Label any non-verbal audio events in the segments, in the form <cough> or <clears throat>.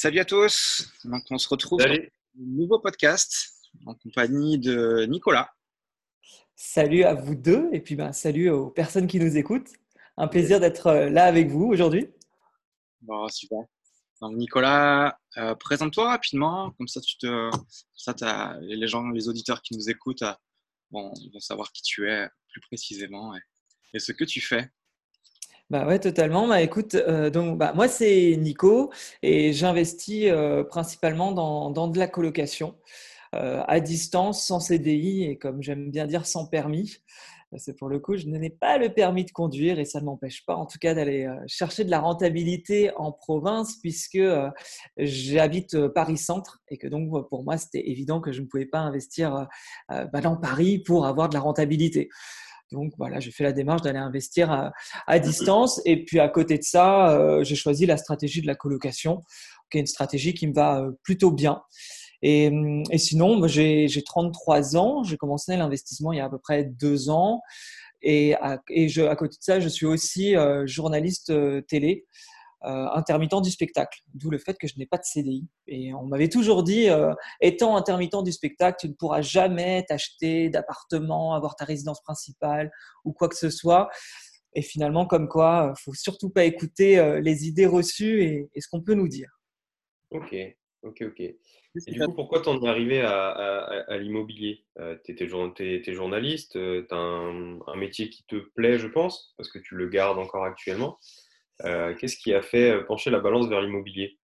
Salut à tous. Donc, on se retrouve dans un nouveau podcast en compagnie de Nicolas. Salut à vous deux et puis ben, salut aux personnes qui nous écoutent. Un plaisir d'être euh, là avec vous aujourd'hui. Bon, super. Donc, Nicolas, euh, présente-toi rapidement, comme ça, tu te, ça as, les gens, les auditeurs qui nous écoutent euh, vont, savoir qui tu es plus précisément et ce que tu fais. Bah ouais, totalement. Bah, écoute, euh, donc bah, moi c'est Nico et j'investis euh, principalement dans, dans, de la colocation euh, à distance, sans CDI et comme j'aime bien dire sans permis. C'est pour le coup, je n'ai pas le permis de conduire et ça ne m'empêche pas en tout cas d'aller chercher de la rentabilité en province puisque j'habite Paris-Centre et que donc pour moi c'était évident que je ne pouvais pas investir bah, dans Paris pour avoir de la rentabilité. Donc voilà, j'ai fait la démarche d'aller investir à, distance. Et puis à côté de ça, euh, j'ai choisi la stratégie de la colocation, qui est une stratégie qui me va euh, plutôt bien. Et, hum, sinon, j'ai 33 ans. J'ai commencé l'investissement il y a à peu près deux ans. Et, à, je, à côté de ça, je suis aussi euh, journaliste télé. Euh, intermittent du spectacle, d'où le fait que je n'ai pas de CDI. Et on m'avait toujours dit, euh, étant intermittent du spectacle, tu ne pourras jamais t'acheter d'appartement, avoir ta résidence principale ou quoi que ce soit. Et finalement, comme quoi, faut surtout pas écouter euh, les idées reçues et, ce qu'on peut nous dire. Ok, ok, ok. Et du coup, pourquoi t'en es arrivé à, l'immobilier? Tu es, journaliste, tu as un, un, métier qui te plaît, je pense, parce que tu le gardes encore actuellement. Euh, qu'est-ce qui a fait euh, pencher la balance vers l'immobilier?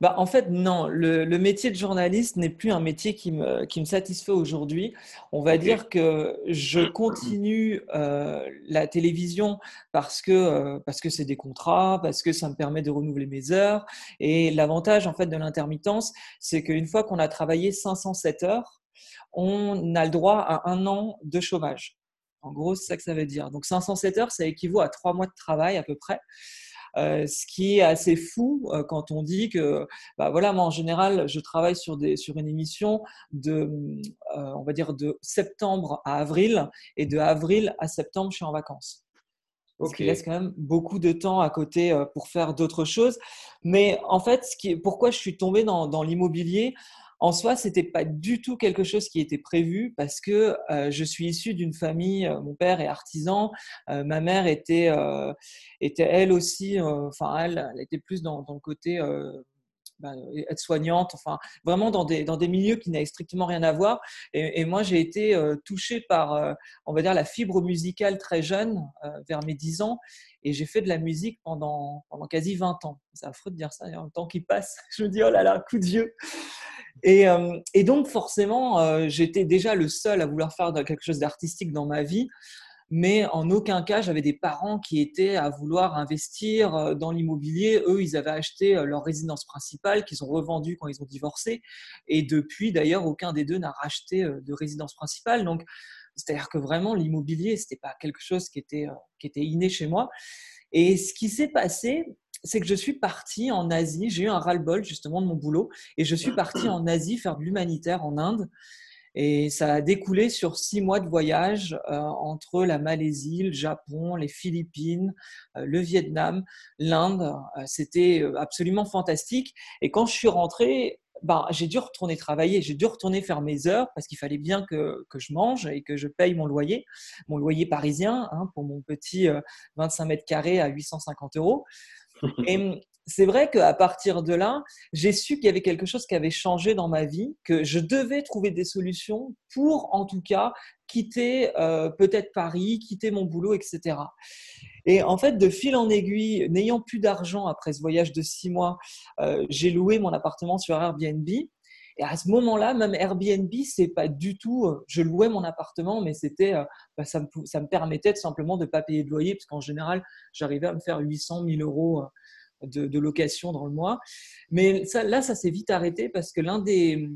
Bah, en fait, non. Le, métier de journaliste n'est plus un métier qui me, qui me satisfait aujourd'hui. On va dire que je continue euh, la télévision parce que parce que c'est des contrats, parce que ça me permet de renouveler mes heures. Et l'avantage en fait de l'intermittence, c'est qu'une fois qu'on a travaillé 507 heures, on a le droit à un an de chômage. En gros, c'est ça que ça veut dire. Donc 507 heures, ça équivaut à trois mois de travail à peu près. Euh, ce qui est assez fou euh, quand on dit que, bah voilà, moi en général, je travaille sur, des, sur une émission de, euh, on va dire, de septembre à avril, et de avril à septembre, je suis en vacances. Ce qui laisse quand même beaucoup de temps à côté pour faire d'autres choses. Mais en fait, ce qui pourquoi je suis tombé dans, dans l'immobilier, en soi, c'était pas du tout quelque chose qui était prévu parce que euh, je suis issu d'une famille, euh, mon père est artisan, euh, ma mère était, était elle aussi, enfin elle, elle était plus dans, le côté bah, être soignante, enfin vraiment dans des, dans des milieux qui n'avaient strictement rien à voir. Et, moi, j'ai été touchée par, on va dire, la fibre musicale très jeune, vers mes 10 ans, et j'ai fait de la musique pendant, pendant quasi 20 ans. C'est affreux de dire ça, a un temps qui passe, <laughs> je me dis, oh là là, coup de vieux. Et, euh, et donc, forcément, euh, j'étais déjà le seul à vouloir faire quelque chose d'artistique dans ma vie, mais en aucun cas, j'avais des parents qui étaient à vouloir investir euh, dans l'immobilier. Eux, ils avaient acheté leur résidence principale qu'ils ont revendue quand ils ont divorcé. Et depuis, d'ailleurs, aucun des deux n'a racheté de résidence principale. Donc, c'est-à-dire que vraiment, l'immobilier, ce n'était pas quelque chose qui était, qui était inné chez moi. Et ce qui s'est passé, c'est que je suis partie en Asie. J'ai eu un ras-le-bol justement de mon boulot et je suis partie en Asie faire de l'humanitaire en Inde. Et ça a découlé sur six mois de voyage euh, entre la Malaisie, le Japon, les Philippines, euh, le Vietnam, l'Inde. Euh, c'était absolument fantastique. Et quand je suis rentrée, ben, j'ai dû retourner travailler, j'ai dû retourner faire mes heures parce qu'il fallait bien que, que, je mange et que je paye mon loyer, mon loyer parisien hein, pour mon petit 25 mètres carrés à 850 euros. Et <laughs> hum, c'est vrai qu'à partir de là, j'ai su qu'il y avait quelque chose qui avait changé dans ma vie, que je devais trouver des solutions pour, en tout cas, quitter euh, peut-être Paris, quitter mon boulot, etc. Et en fait, de fil en aiguille, n'ayant plus d'argent après ce voyage de six mois, euh, j'ai loué mon appartement sur Airbnb. Et à ce moment-là, même Airbnb, c'est pas du tout. Euh, je louais mon appartement, mais c'était, bah, ça, me, ça, me, permettait simplement de pas payer de loyer, parce qu'en général, j'arrivais à me faire 800 000 euros de, location dans le mois. Mais ça, là, ça s'est vite arrêté parce que l'un des,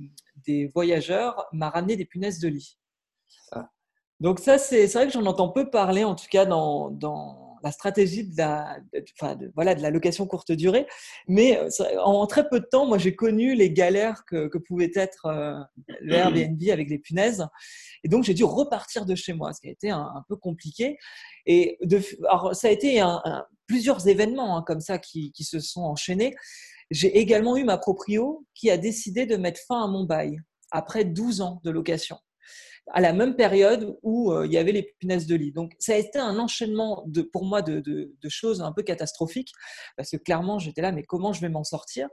des voyageurs m'a ramené des punaises de lit. Ah. Donc ça, c'est vrai que j'en entends peu parler, en tout cas dans, dans la stratégie de la, enfin, voilà, de la location courte durée. Mais euh, en très peu de temps, moi, j'ai connu les galères que, que pouvait être euh, l'Airbnb <clears throat> avec les punaises. Et donc, j'ai dû repartir de chez moi, ce qui a été un, peu compliqué. Et de, alors, ça a été un, plusieurs événements hein, comme ça qui, qui, se sont enchaînés. J'ai également eu ma proprio qui a décidé de mettre fin à mon bail après 12 ans de location à la même période où euh, il y avait les punaises de lit. Donc, ça a été un enchaînement de, pour moi de, de, choses un peu catastrophiques parce que clairement, j'étais là, mais comment je vais m'en sortir?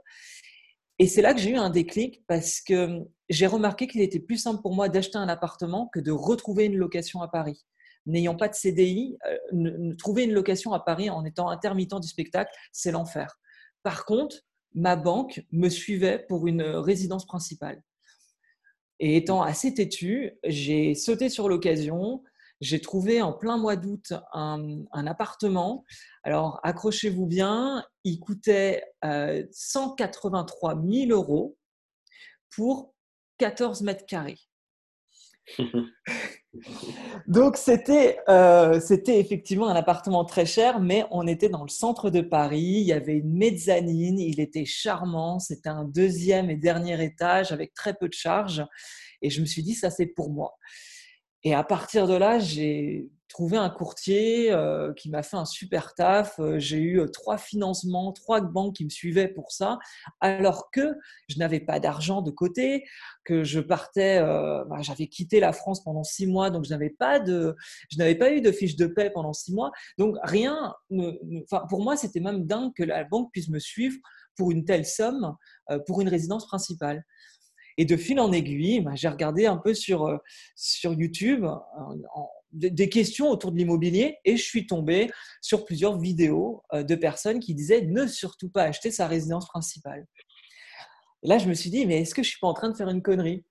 Et c'est là que j'ai eu un déclic parce que j'ai remarqué qu'il était plus simple pour moi d'acheter un appartement que de retrouver une location à Paris. N'ayant pas de CDI, euh, trouver une location à Paris en étant intermittent du spectacle, c'est l'enfer. Par contre, ma banque me suivait pour une résidence principale. Et étant assez têtu, j'ai sauté sur l'occasion. J'ai trouvé en plein mois d'août un, appartement. Alors, accrochez-vous bien, il coûtait 183 euh, 000 euros pour 14 mètres carrés. <laughs> Donc euh, c'était effectivement un appartement très cher, mais on était dans le centre de Paris. Il y avait une mezzanine, il était charmant. C'était un deuxième et dernier étage avec très peu de charges. Et je me suis dit ça c'est pour moi. Et à partir de là, j'ai trouvé un courtier euh, qui m'a fait un super taf. Euh, j'ai eu euh, trois financements, trois banques qui me suivaient pour ça, alors que je n'avais pas d'argent de côté, que je partais, bah, j'avais quitté la France pendant six mois, donc je n'avais pas de, je n'avais pas eu de fiche de paie pendant six mois. Donc rien, enfin pour moi c'était même dingue que la banque puisse me suivre pour une telle somme pour une résidence principale. Et de fil en aiguille, bah, j'ai regardé un peu sur, euh, sur YouTube des questions autour de l'immobilier et je suis tombé sur plusieurs vidéos euh, de personnes qui disaient ne surtout pas acheter sa résidence principale. là, je me suis dit, mais est-ce que je ne suis pas en train de faire une connerie?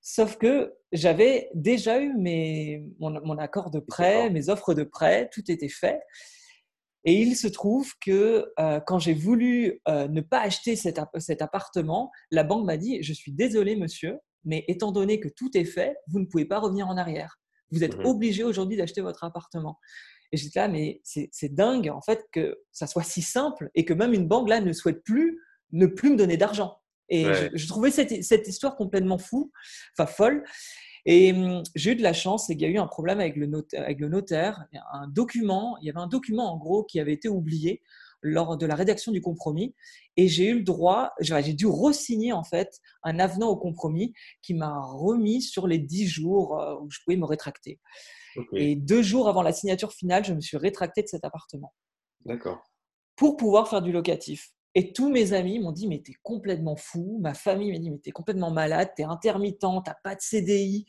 Sauf que j'avais déjà eu mes, mon, mon accord de prêt, mes offres de prêt, tout était fait. Et il se trouve que euh, quand j'ai voulu euh, ne pas acheter cet, cet appartement, la banque m'a dit, je suis désolé monsieur, mais étant donné que tout est fait, vous ne pouvez pas revenir en arrière. Vous êtes mmh obligé aujourd'hui d'acheter votre appartement. Et j'étais là, mais c'est dingue en fait que ça soit si simple et que même une banque là ne souhaite plus ne plus me donner d'argent. Et je, trouvais cette, cette, histoire complètement fou, enfin folle. Et hum, j'ai eu de la chance, c'est qu'il y a eu un problème avec le, notaire, avec le notaire. Un document, il y avait un document en gros qui avait été oublié lors de la rédaction du compromis et j'ai eu le droit, j'ai dû re-signer en fait un avenant au compromis qui m'a remis sur les dix jours euh, où je pouvais me rétracter. Et deux jours avant la signature finale, je me suis rétracté de cet appartement. D'accord. Pour pouvoir faire du locatif. Et tous mes amis m'ont dit, mais t'es complètement fou. Ma famille m'a dit, mais t'es complètement malade, t'es intermittent, t'as pas de CDI.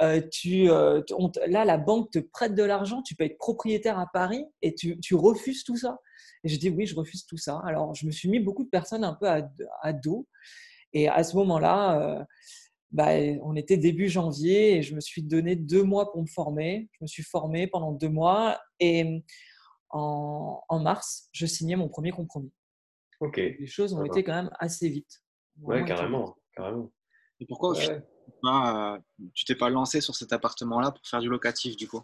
Euh, tu, euh, là, la banque te prête de l'argent, tu peux être propriétaire à Paris et tu, tu, refuses tout ça. Et je dis, oui, je refuse tout ça. Alors, je me suis mis beaucoup de personnes un peu à, dos. Et à ce moment-là, euh, bah, on était début janvier et je me suis donné deux mois pour me former. Je me suis formé pendant deux mois et en, en mars, je signais mon premier compromis. Les choses ont été quand même assez vite. Ouais, carrément, carrément. Et pourquoi euh, tu t'es pas lancé sur cet appartement-là pour faire du locatif du coup?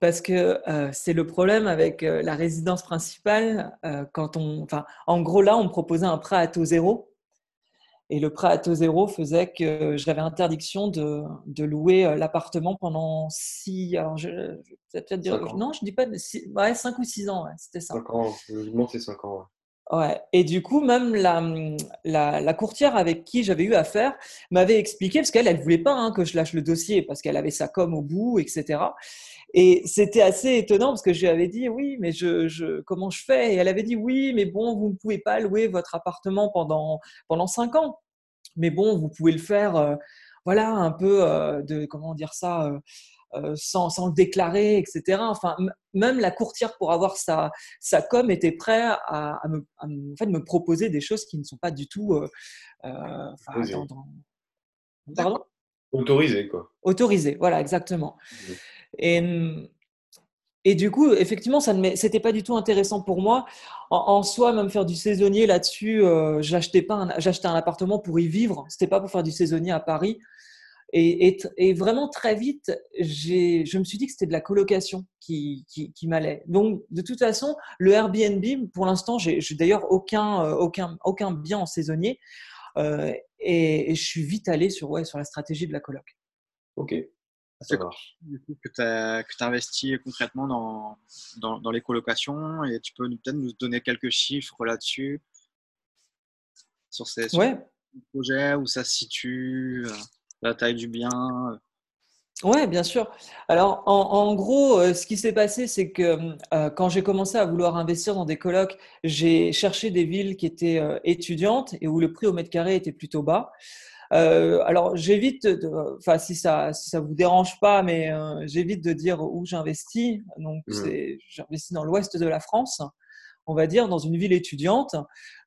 Parce que euh, c'est le problème avec euh, la résidence principale. quand on, enfin, en gros, là, on me proposait un prêt à taux zéro. Et le prêt à taux zéro faisait que j'avais interdiction de, de louer l'appartement pendant six. Alors, je, peut-être dire. Non, je dis pas. Six, ouais, cinq ou six ans, c'était ça. Cinq ans, logiquement, c'est cinq ans. Ouais. Et du coup, même la, la, courtière avec qui j'avais eu affaire m'avait expliqué, parce qu'elle, elle voulait pas hein, que je lâche le dossier, parce qu'elle avait sa com au bout, etc. Et c'était assez étonnant, parce que je lui avais dit, oui, mais je, je, comment je fais? Et elle avait dit, oui, mais bon, vous ne pouvez pas louer votre appartement pendant, pendant cinq ans. Mais bon, vous pouvez le faire, euh, voilà, un peu euh, de, comment dire ça euh, sans, sans, le déclarer, etc. Enfin, même la courtière pour avoir sa, sa com était prête à, à, me, en fait, me proposer des choses qui ne sont pas du tout. Euh, euh, Pardon? Autorisé, quoi. Autorisé, voilà, exactement. Mmh. Et, et du coup, effectivement, ça ne c'était pas du tout intéressant pour moi. En, soi, même faire du saisonnier là-dessus, euh, j'achetais pas, j'achetais un appartement pour y vivre. C'était pas pour faire du saisonnier à Paris. Et, vraiment très vite, je me suis dit que c'était de la colocation qui, qui, m'allait. Donc, de toute façon, le Airbnb, pour l'instant, j'ai d'ailleurs aucun, euh, aucun, aucun bien en saisonnier. Euh, et, je suis vite allé sur, ouais, sur la stratégie de la coloc. Ok. Ça marche. Du coup, que tu as, investi concrètement dans, dans, dans, les colocations et tu peux peut-être nous donner quelques chiffres là-dessus? Sur ces, projets, où ça se situe, euh, la taille du bien. Euh. Oui, bien sûr. Alors, en, gros, euh, ce qui s'est passé, c'est que quand j'ai commencé à vouloir investir dans des colocs, j'ai cherché des villes qui étaient étudiantes et où le prix au mètre carré était plutôt bas. alors, j'évite, enfin, si ça, si ça vous dérange pas, mais j'évite de dire où j'investis. Donc, mmh. j'investis dans l'ouest de la France on va dire, dans une ville étudiante.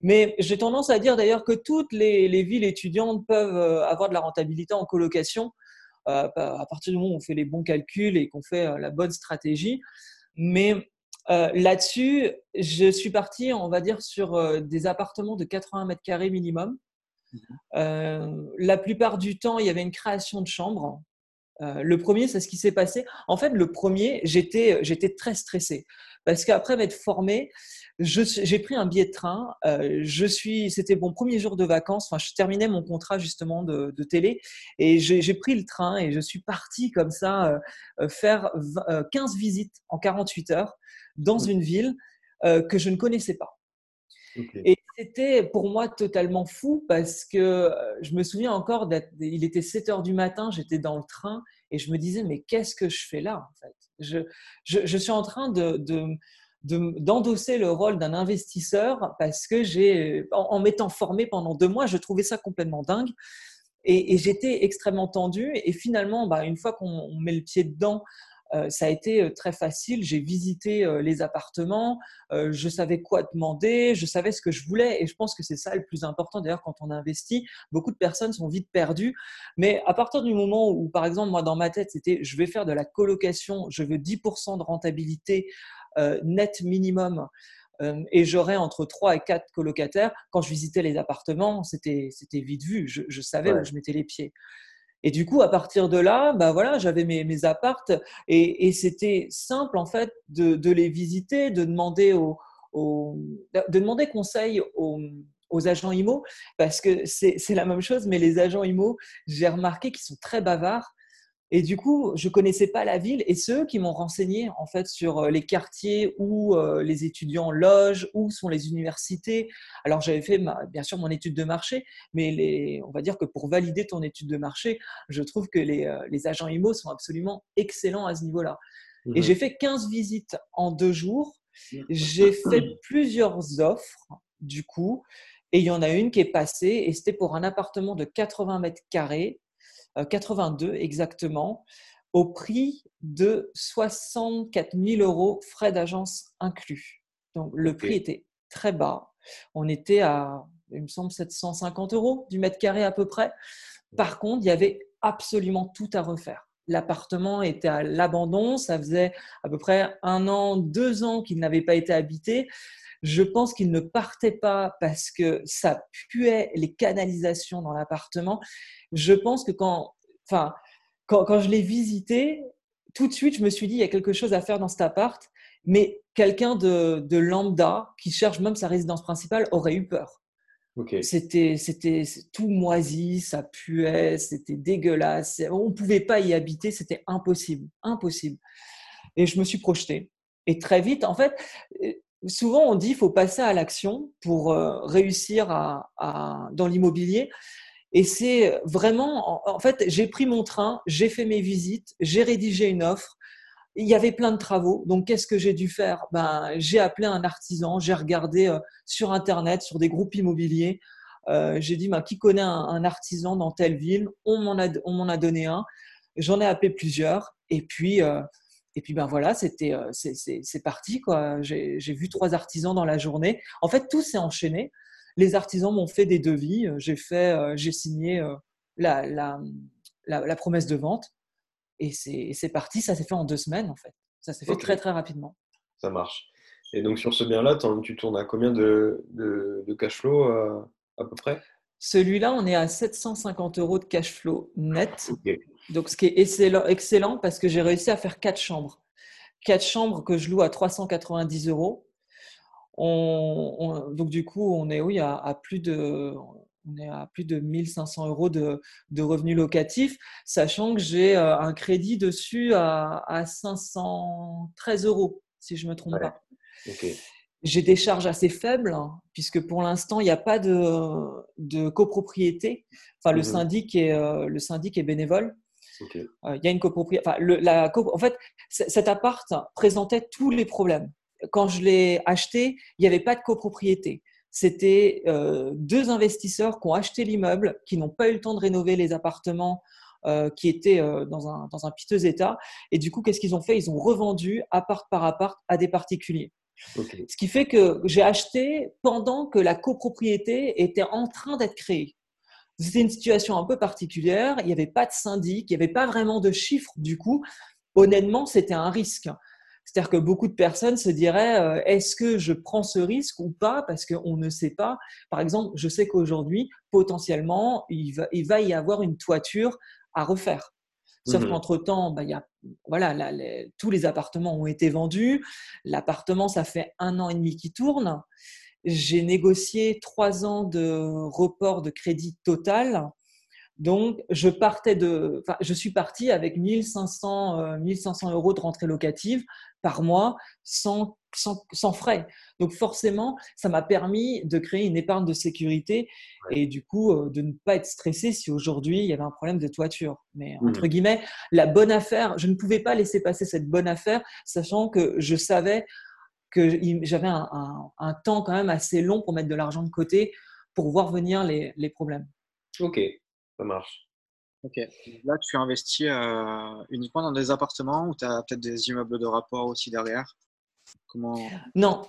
Mais j'ai tendance à dire d'ailleurs que toutes les, villes étudiantes peuvent euh, avoir de la rentabilité en colocation euh, à partir du moment où on fait les bons calculs et qu'on fait euh, la bonne stratégie. Mais là-dessus, je suis parti, on va dire, sur des appartements de 80 mètres carrés minimum. Mmh la plupart du temps, il y avait une création de chambres. le premier, c'est ce qui s'est passé. En fait, le premier, j'étais, j'étais très stressé parce qu'après m'être formé, j'ai pris un billet de train. Euh, je suis, c'était mon premier jour de vacances. Enfin, je terminais mon contrat justement de, télé et j'ai pris le train et je suis parti comme ça euh, euh, faire 15 visites en 48 heures dans une ville que je ne connaissais pas. Et c'était pour moi totalement fou parce que je me souviens encore il était 7 heures du matin, j'étais dans le train et je me disais mais qu'est-ce que je fais là en fait? Je, je, suis en train de, d'endosser le rôle d'un investisseur parce que j'ai, en, m'étant formé pendant deux mois, je trouvais ça complètement dingue. Et, j'étais extrêmement tendu. Et finalement, bah, une fois qu'on met le pied dedans, ça a été euh, très facile. J'ai visité euh, les appartements, je savais quoi demander, je savais ce que je voulais. Et je pense que c'est ça le plus important. D'ailleurs, quand on investit, beaucoup de personnes sont vite perdues. Mais à partir du moment où, par exemple, moi, dans ma tête, c'était je vais faire de la colocation, je veux 10% de rentabilité euh, net minimum euh, et j'aurais entre 3 et 4 colocataires. Quand je visitais les appartements, c'était vite vu. Je, savais où je mettais les pieds. Et du coup, à partir de là, bah voilà, j'avais mes, mes appartes et, c'était simple en fait de, les visiter, de demander, de demander conseil aux, aux agents IMO parce que c'est la même chose, mais les agents IMO, j'ai remarqué qu'ils sont très bavards et du coup, je connaissais pas la ville et ceux qui m'ont renseigné en fait sur euh, les quartiers où euh, les étudiants logent, où sont les universités. Alors j'avais fait bien sûr mon étude de marché, mais les, on va dire que pour valider ton étude de marché, je trouve que les, euh, les agents IMO sont absolument excellents à ce niveau-là. Et j'ai fait 15 visites en deux jours. J'ai fait <laughs> plusieurs offres du coup, et il y en a une qui est passée et c'était pour un appartement de 80 mètres carrés 82 euh, exactement, au prix de 64 000 euros, frais d'agence inclus. Donc le prix était très bas. On était à, il me semble, 750 euros du mètre carré à peu près. Par contre, il y avait absolument tout à refaire. L'appartement était à l'abandon, ça faisait à peu près un an, deux ans qu'il n'avait pas été habité. Je pense qu'il ne partait pas parce que ça puait les canalisations dans l'appartement. Je pense que quand, enfin, quand, quand je l'ai visité, tout de suite, je me suis dit, il y a quelque chose à faire dans cet appart, mais quelqu'un de, de lambda qui cherche même sa résidence principale aurait eu peur. C'était, c'était tout moisi, ça puait, c'était dégueulasse. On ne pouvait pas y habiter, c'était impossible, impossible. Et je me suis projeté. Et très vite, en fait, souvent on dit faut passer à l'action pour euh, réussir dans l'immobilier. Et c'est vraiment, en, fait, j'ai pris mon train, j'ai fait mes visites, j'ai rédigé une offre. Il y avait plein de travaux. Donc, qu'est-ce que j'ai dû faire? Ben, J'ai appelé un artisan, j'ai regardé euh, sur Internet, sur des groupes immobiliers. Euh, j'ai dit, ben, qui connaît un, artisan dans telle ville? On m'en a, donné un. J'en ai appelé plusieurs. Et puis, et puis ben voilà, c'était euh, c'est parti. J'ai vu trois artisans dans la journée. En fait, tout s'est enchaîné. Les artisans m'ont fait des devis. Euh, j'ai fait, euh, j'ai signé la, la, la, promesse de vente et c'est parti. Ça s'est fait en deux semaines en fait. Ça s'est fait très très rapidement. Ça marche. Et donc sur ce bien-là, tu tournes à combien de, de, cash flow à peu près? Celui-là, on est à 750 euros de cash flow net. Donc, ce qui est excellent, parce que j'ai réussi à faire quatre chambres. Quatre chambres que je loue à 390 euros. donc, du coup, on est oui, à, plus de. On est à plus de 1500 euros de, revenus locatifs, sachant que j'ai un crédit dessus à, 513 euros, si je ne me trompe pas. J'ai des charges assez faibles, hein, puisque pour l'instant, il n'y a pas de, copropriété. Enfin, le, mmh syndic est, le syndic est bénévole. Il y a une copropriété. Enfin, la, en fait, cet appart présentait tous les problèmes. Quand je l'ai acheté, il n'y avait pas de copropriété. C'était euh, deux investisseurs qui ont acheté l'immeuble, qui n'ont pas eu le temps de rénover les appartements euh, qui étaient euh, dans, un, dans un piteux état. Et du coup, qu'est-ce qu'ils ont fait? Ils ont revendu appart par appart à des particuliers. Ce qui fait que j'ai acheté pendant que la copropriété était en train d'être créée. C'était une situation un peu particulière. Il n'y avait pas de syndic, il n'y avait pas vraiment de chiffres. Du coup, honnêtement, c'était un risque. C'est-à-dire que beaucoup de personnes se diraient euh, est-ce que je prends ce risque ou pas? Parce qu'on ne sait pas. Par exemple, je sais qu'aujourd'hui, potentiellement, il va, il va, y avoir une toiture à refaire. Sauf mmh qu'entre-temps, bah, y a, voilà, tous les appartements ont été vendus. L'appartement, ça fait un an et demi qui tourne. J'ai négocié trois ans de report de crédit total donc, je partais de, enfin, je suis parti avec 1500, 1500 euh, euros de rentrée locative par mois sans, sans, frais. Donc, forcément, ça m'a permis de créer une épargne de sécurité et du coup, euh, de ne pas être stressé si aujourd'hui il y avait un problème de toiture. Mais mmh. entre guillemets, la bonne affaire, je ne pouvais pas laisser passer cette bonne affaire, sachant que je savais que j'avais un, un, temps quand même assez long pour mettre de l'argent de côté pour voir venir les, les problèmes. Ok, ça marche. Ok. Là, tu investis euh, uniquement dans des appartements ou tu as peut-être des immeubles de rapport aussi derrière? Comment... Non.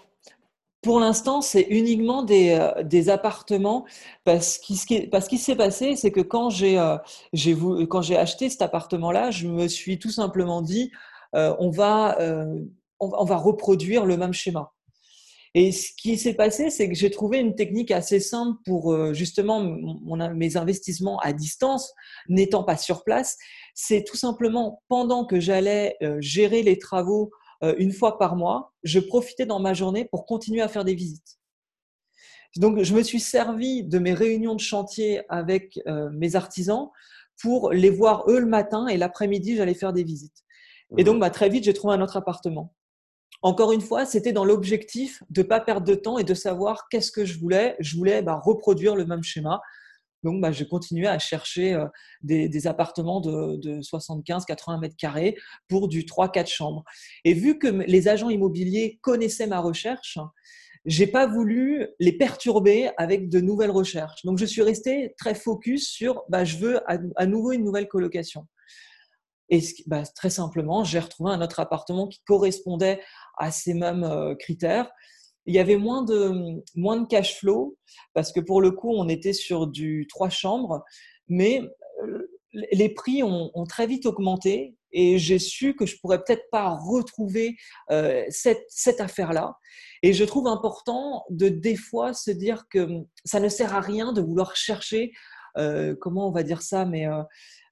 Pour l'instant, c'est uniquement des, euh, des, appartements parce qu'il parce qu'il s'est passé, c'est que quand j'ai euh, quand j'ai acheté cet appartement-là, je me suis tout simplement dit on, va, on va reproduire le même schéma. Et ce qui s'est passé, c'est que j'ai trouvé une technique assez simple pour euh, justement mes investissements à distance, n'étant pas sur place. C'est tout simplement pendant que j'allais euh, gérer les travaux euh, une fois par mois, je profitais dans ma journée pour continuer à faire des visites. Donc, je me suis servi de mes réunions de chantier avec mes artisans pour les voir eux le matin et l'après-midi, j'allais faire des visites. Et donc, bah, très vite, j'ai trouvé un autre appartement. Encore une fois, c'était dans l'objectif de ne pas perdre de temps et de savoir qu'est-ce que je voulais. Je voulais bah, reproduire le même schéma. Donc, bah, j'ai continué à chercher euh, des, appartements de, 75-80 mètres carrés pour du 3-4 chambres. Et vu que les agents immobiliers connaissaient ma recherche, j'ai pas voulu les perturber avec de nouvelles recherches. Donc, je suis resté très focus sur bah, je veux à nouveau une nouvelle colocation. Et bah, très simplement, j'ai retrouvé un autre appartement qui correspondait à ces mêmes euh, critères. Il y avait moins de, moins de cash flow parce que pour le coup, on était sur du trois chambres, mais euh, les prix ont, très vite augmenté et j'ai su que je pourrais peut-être pas retrouver euh, cette, cette affaire-là. Et je trouve important de des fois se dire que ça ne sert à rien de vouloir chercher, comment on va dire ça, mais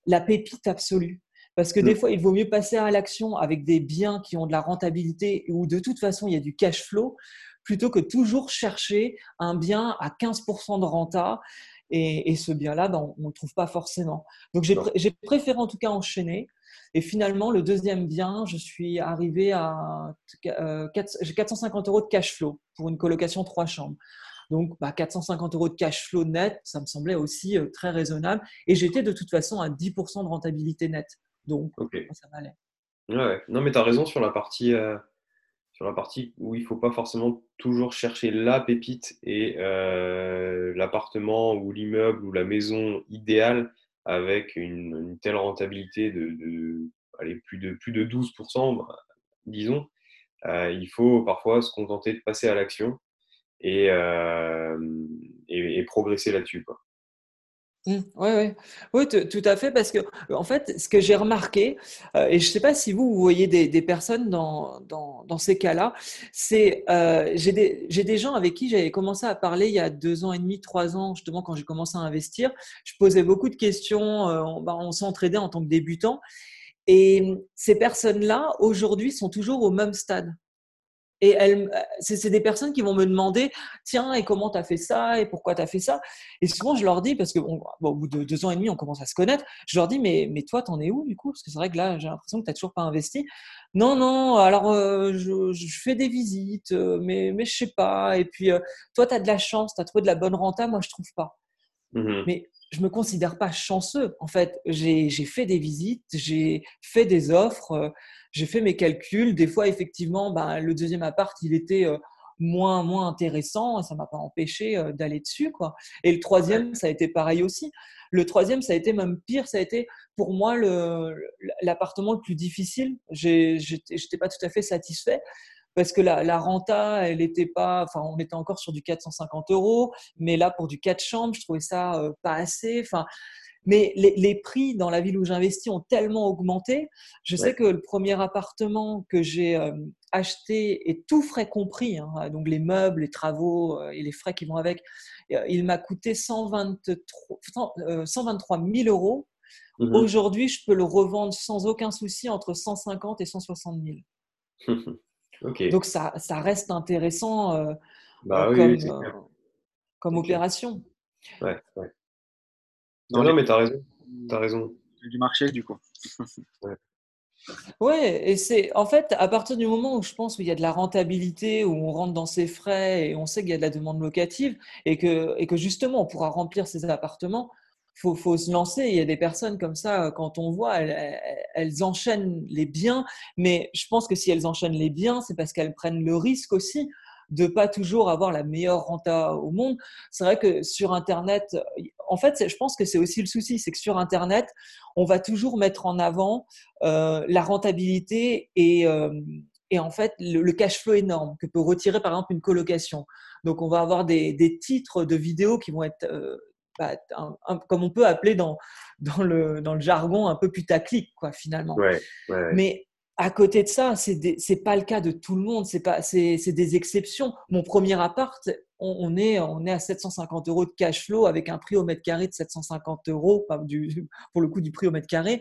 la pépite absolue. Parce que des fois, il vaut mieux passer à l'action avec des biens qui ont de la rentabilité ou de toute façon, il y a du cash flow, plutôt que toujours chercher un bien à 15% de renta. Et, ce bien-là, ben, on ne le trouve pas forcément. Donc, j'ai préféré en tout cas enchaîner. Et finalement, le deuxième bien, je suis arrivé à 450 euh, euros de cash flow pour une colocation trois chambres. Donc, 450 bah, euros de cash flow net, ça me semblait aussi euh, très raisonnable. Et j'étais de toute façon à 10% de rentabilité nette. Donc, ça m'allait. Ouais, Non, mais tu as raison sur la partie. Euh, sur la partie où il ne faut pas forcément toujours chercher la pépite et euh, l'appartement ou l'immeuble ou la maison idéale avec une, telle rentabilité de, plus, de plus de 12%, bah, disons. Euh, il faut parfois se contenter de passer à l'action et, et, et, progresser là-dessus. Mmh. Oui, ouais. oui, tout à fait, parce que en fait, ce que j'ai remarqué, euh, et je ne sais pas si vous, voyez des, personnes dans, ces cas-là, c'est euh, j'ai des, des, gens avec qui j'avais commencé à parler il y a deux ans et demi, trois ans, justement quand j'ai commencé à investir. Je posais beaucoup de questions, euh, on, bah, on s'entraidait en tant que débutant, et ces personnes-là aujourd'hui sont toujours au même stade. Et c'est des personnes qui vont me demander tiens, et comment tu as fait ça Et pourquoi tu as fait ça? Et souvent, je leur dis, parce que bon, au bout de deux ans et demi, on commence à se connaître, je leur dis mais, mais toi, t'en es où du coup? Parce que c'est vrai que là, j'ai l'impression que tu n'as toujours pas investi. Non, non, alors euh, je, je, fais des visites, euh, mais, mais je sais pas. Et puis, euh, toi, tu as de la chance, tu as trouvé de la bonne renta, moi, je trouve pas. Mmh mais je me considère pas chanceux. En fait, j'ai fait des visites, j'ai fait des offres j'ai fait mes calculs. Des fois, effectivement, ben, le deuxième appart, il était euh, moins, moins intéressant. Ça ne m'a pas empêché euh, d'aller dessus. Quoi. Et le troisième, ça a été pareil aussi. Le troisième, ça a été même pire. Ça a été pour moi l'appartement le, plus difficile. Je n'étais pas tout à fait satisfait parce que la, la renta, elle était pas, enfin, on était encore sur du 450 euros, mais là, pour du 4 chambres, je trouvais ça euh, pas assez. Enfin, mais les, prix dans la ville où j'investis ont tellement augmenté. Je sais que le premier appartement que j'ai euh, acheté, et tout frais compris, hein, donc les meubles, les travaux euh, et les frais qui vont avec, euh, il m'a coûté 123, 123 000 euros. Mmh Aujourd'hui, je peux le revendre sans aucun souci entre 150 et 160 000. <laughs> Donc ça, ça, reste intéressant bah comme, comme opération. Ouais, ouais. Non, non, mais tu as raison. As raison. Du marché, du coup. <laughs> ouais. et c'est en fait à partir du moment où je pense qu'il y a de la rentabilité, où on rentre dans ses frais et on sait qu'il y a de la demande locative et que, et que justement on pourra remplir ces appartements, faut, faut se lancer. Il y a des personnes comme ça, quand on voit, elles, elles, enchaînent les biens, mais je pense que si elles enchaînent les biens, c'est parce qu'elles prennent le risque aussi de pas toujours avoir la meilleure renta au monde. C'est vrai que sur Internet, en fait, je pense que c'est aussi le souci, c'est que sur Internet, on va toujours mettre en avant euh, la rentabilité et, euh, et en fait le, cash flow énorme que peut retirer par exemple une colocation. Donc on va avoir des, des titres de vidéos qui vont être euh, bah, comme on peut appeler dans, dans, le, dans le jargon un peu putaclic, quoi, finalement. Ouais, ouais, Mais à côté de ça, c'est n'est pas le cas de tout le monde. C'est pas, c'est des exceptions. Mon premier appart, on, est, on est à 750 euros de cash flow avec un prix au mètre carré de 750 euros, du, <laughs> pour le coup du prix au mètre carré.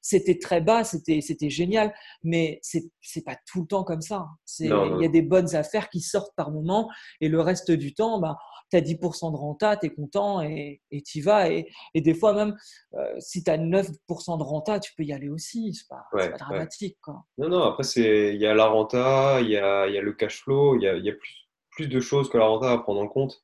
C'était très bas, c'était, c'était génial, mais c'est, c'est pas tout le temps comme ça. Il y a des bonnes affaires qui sortent par moment et le reste du temps, bah, tu as 10% de renta, tu es content et tu y vas. Et, et, des fois, même euh, si tu as 9% de renta, tu peux y aller aussi. C'est pas, pas dramatique. Quoi. Non, non, après, il y a la renta, il y a, y a, le cash flow, il y a, y a plus, plus, de choses que la renta à prendre en compte.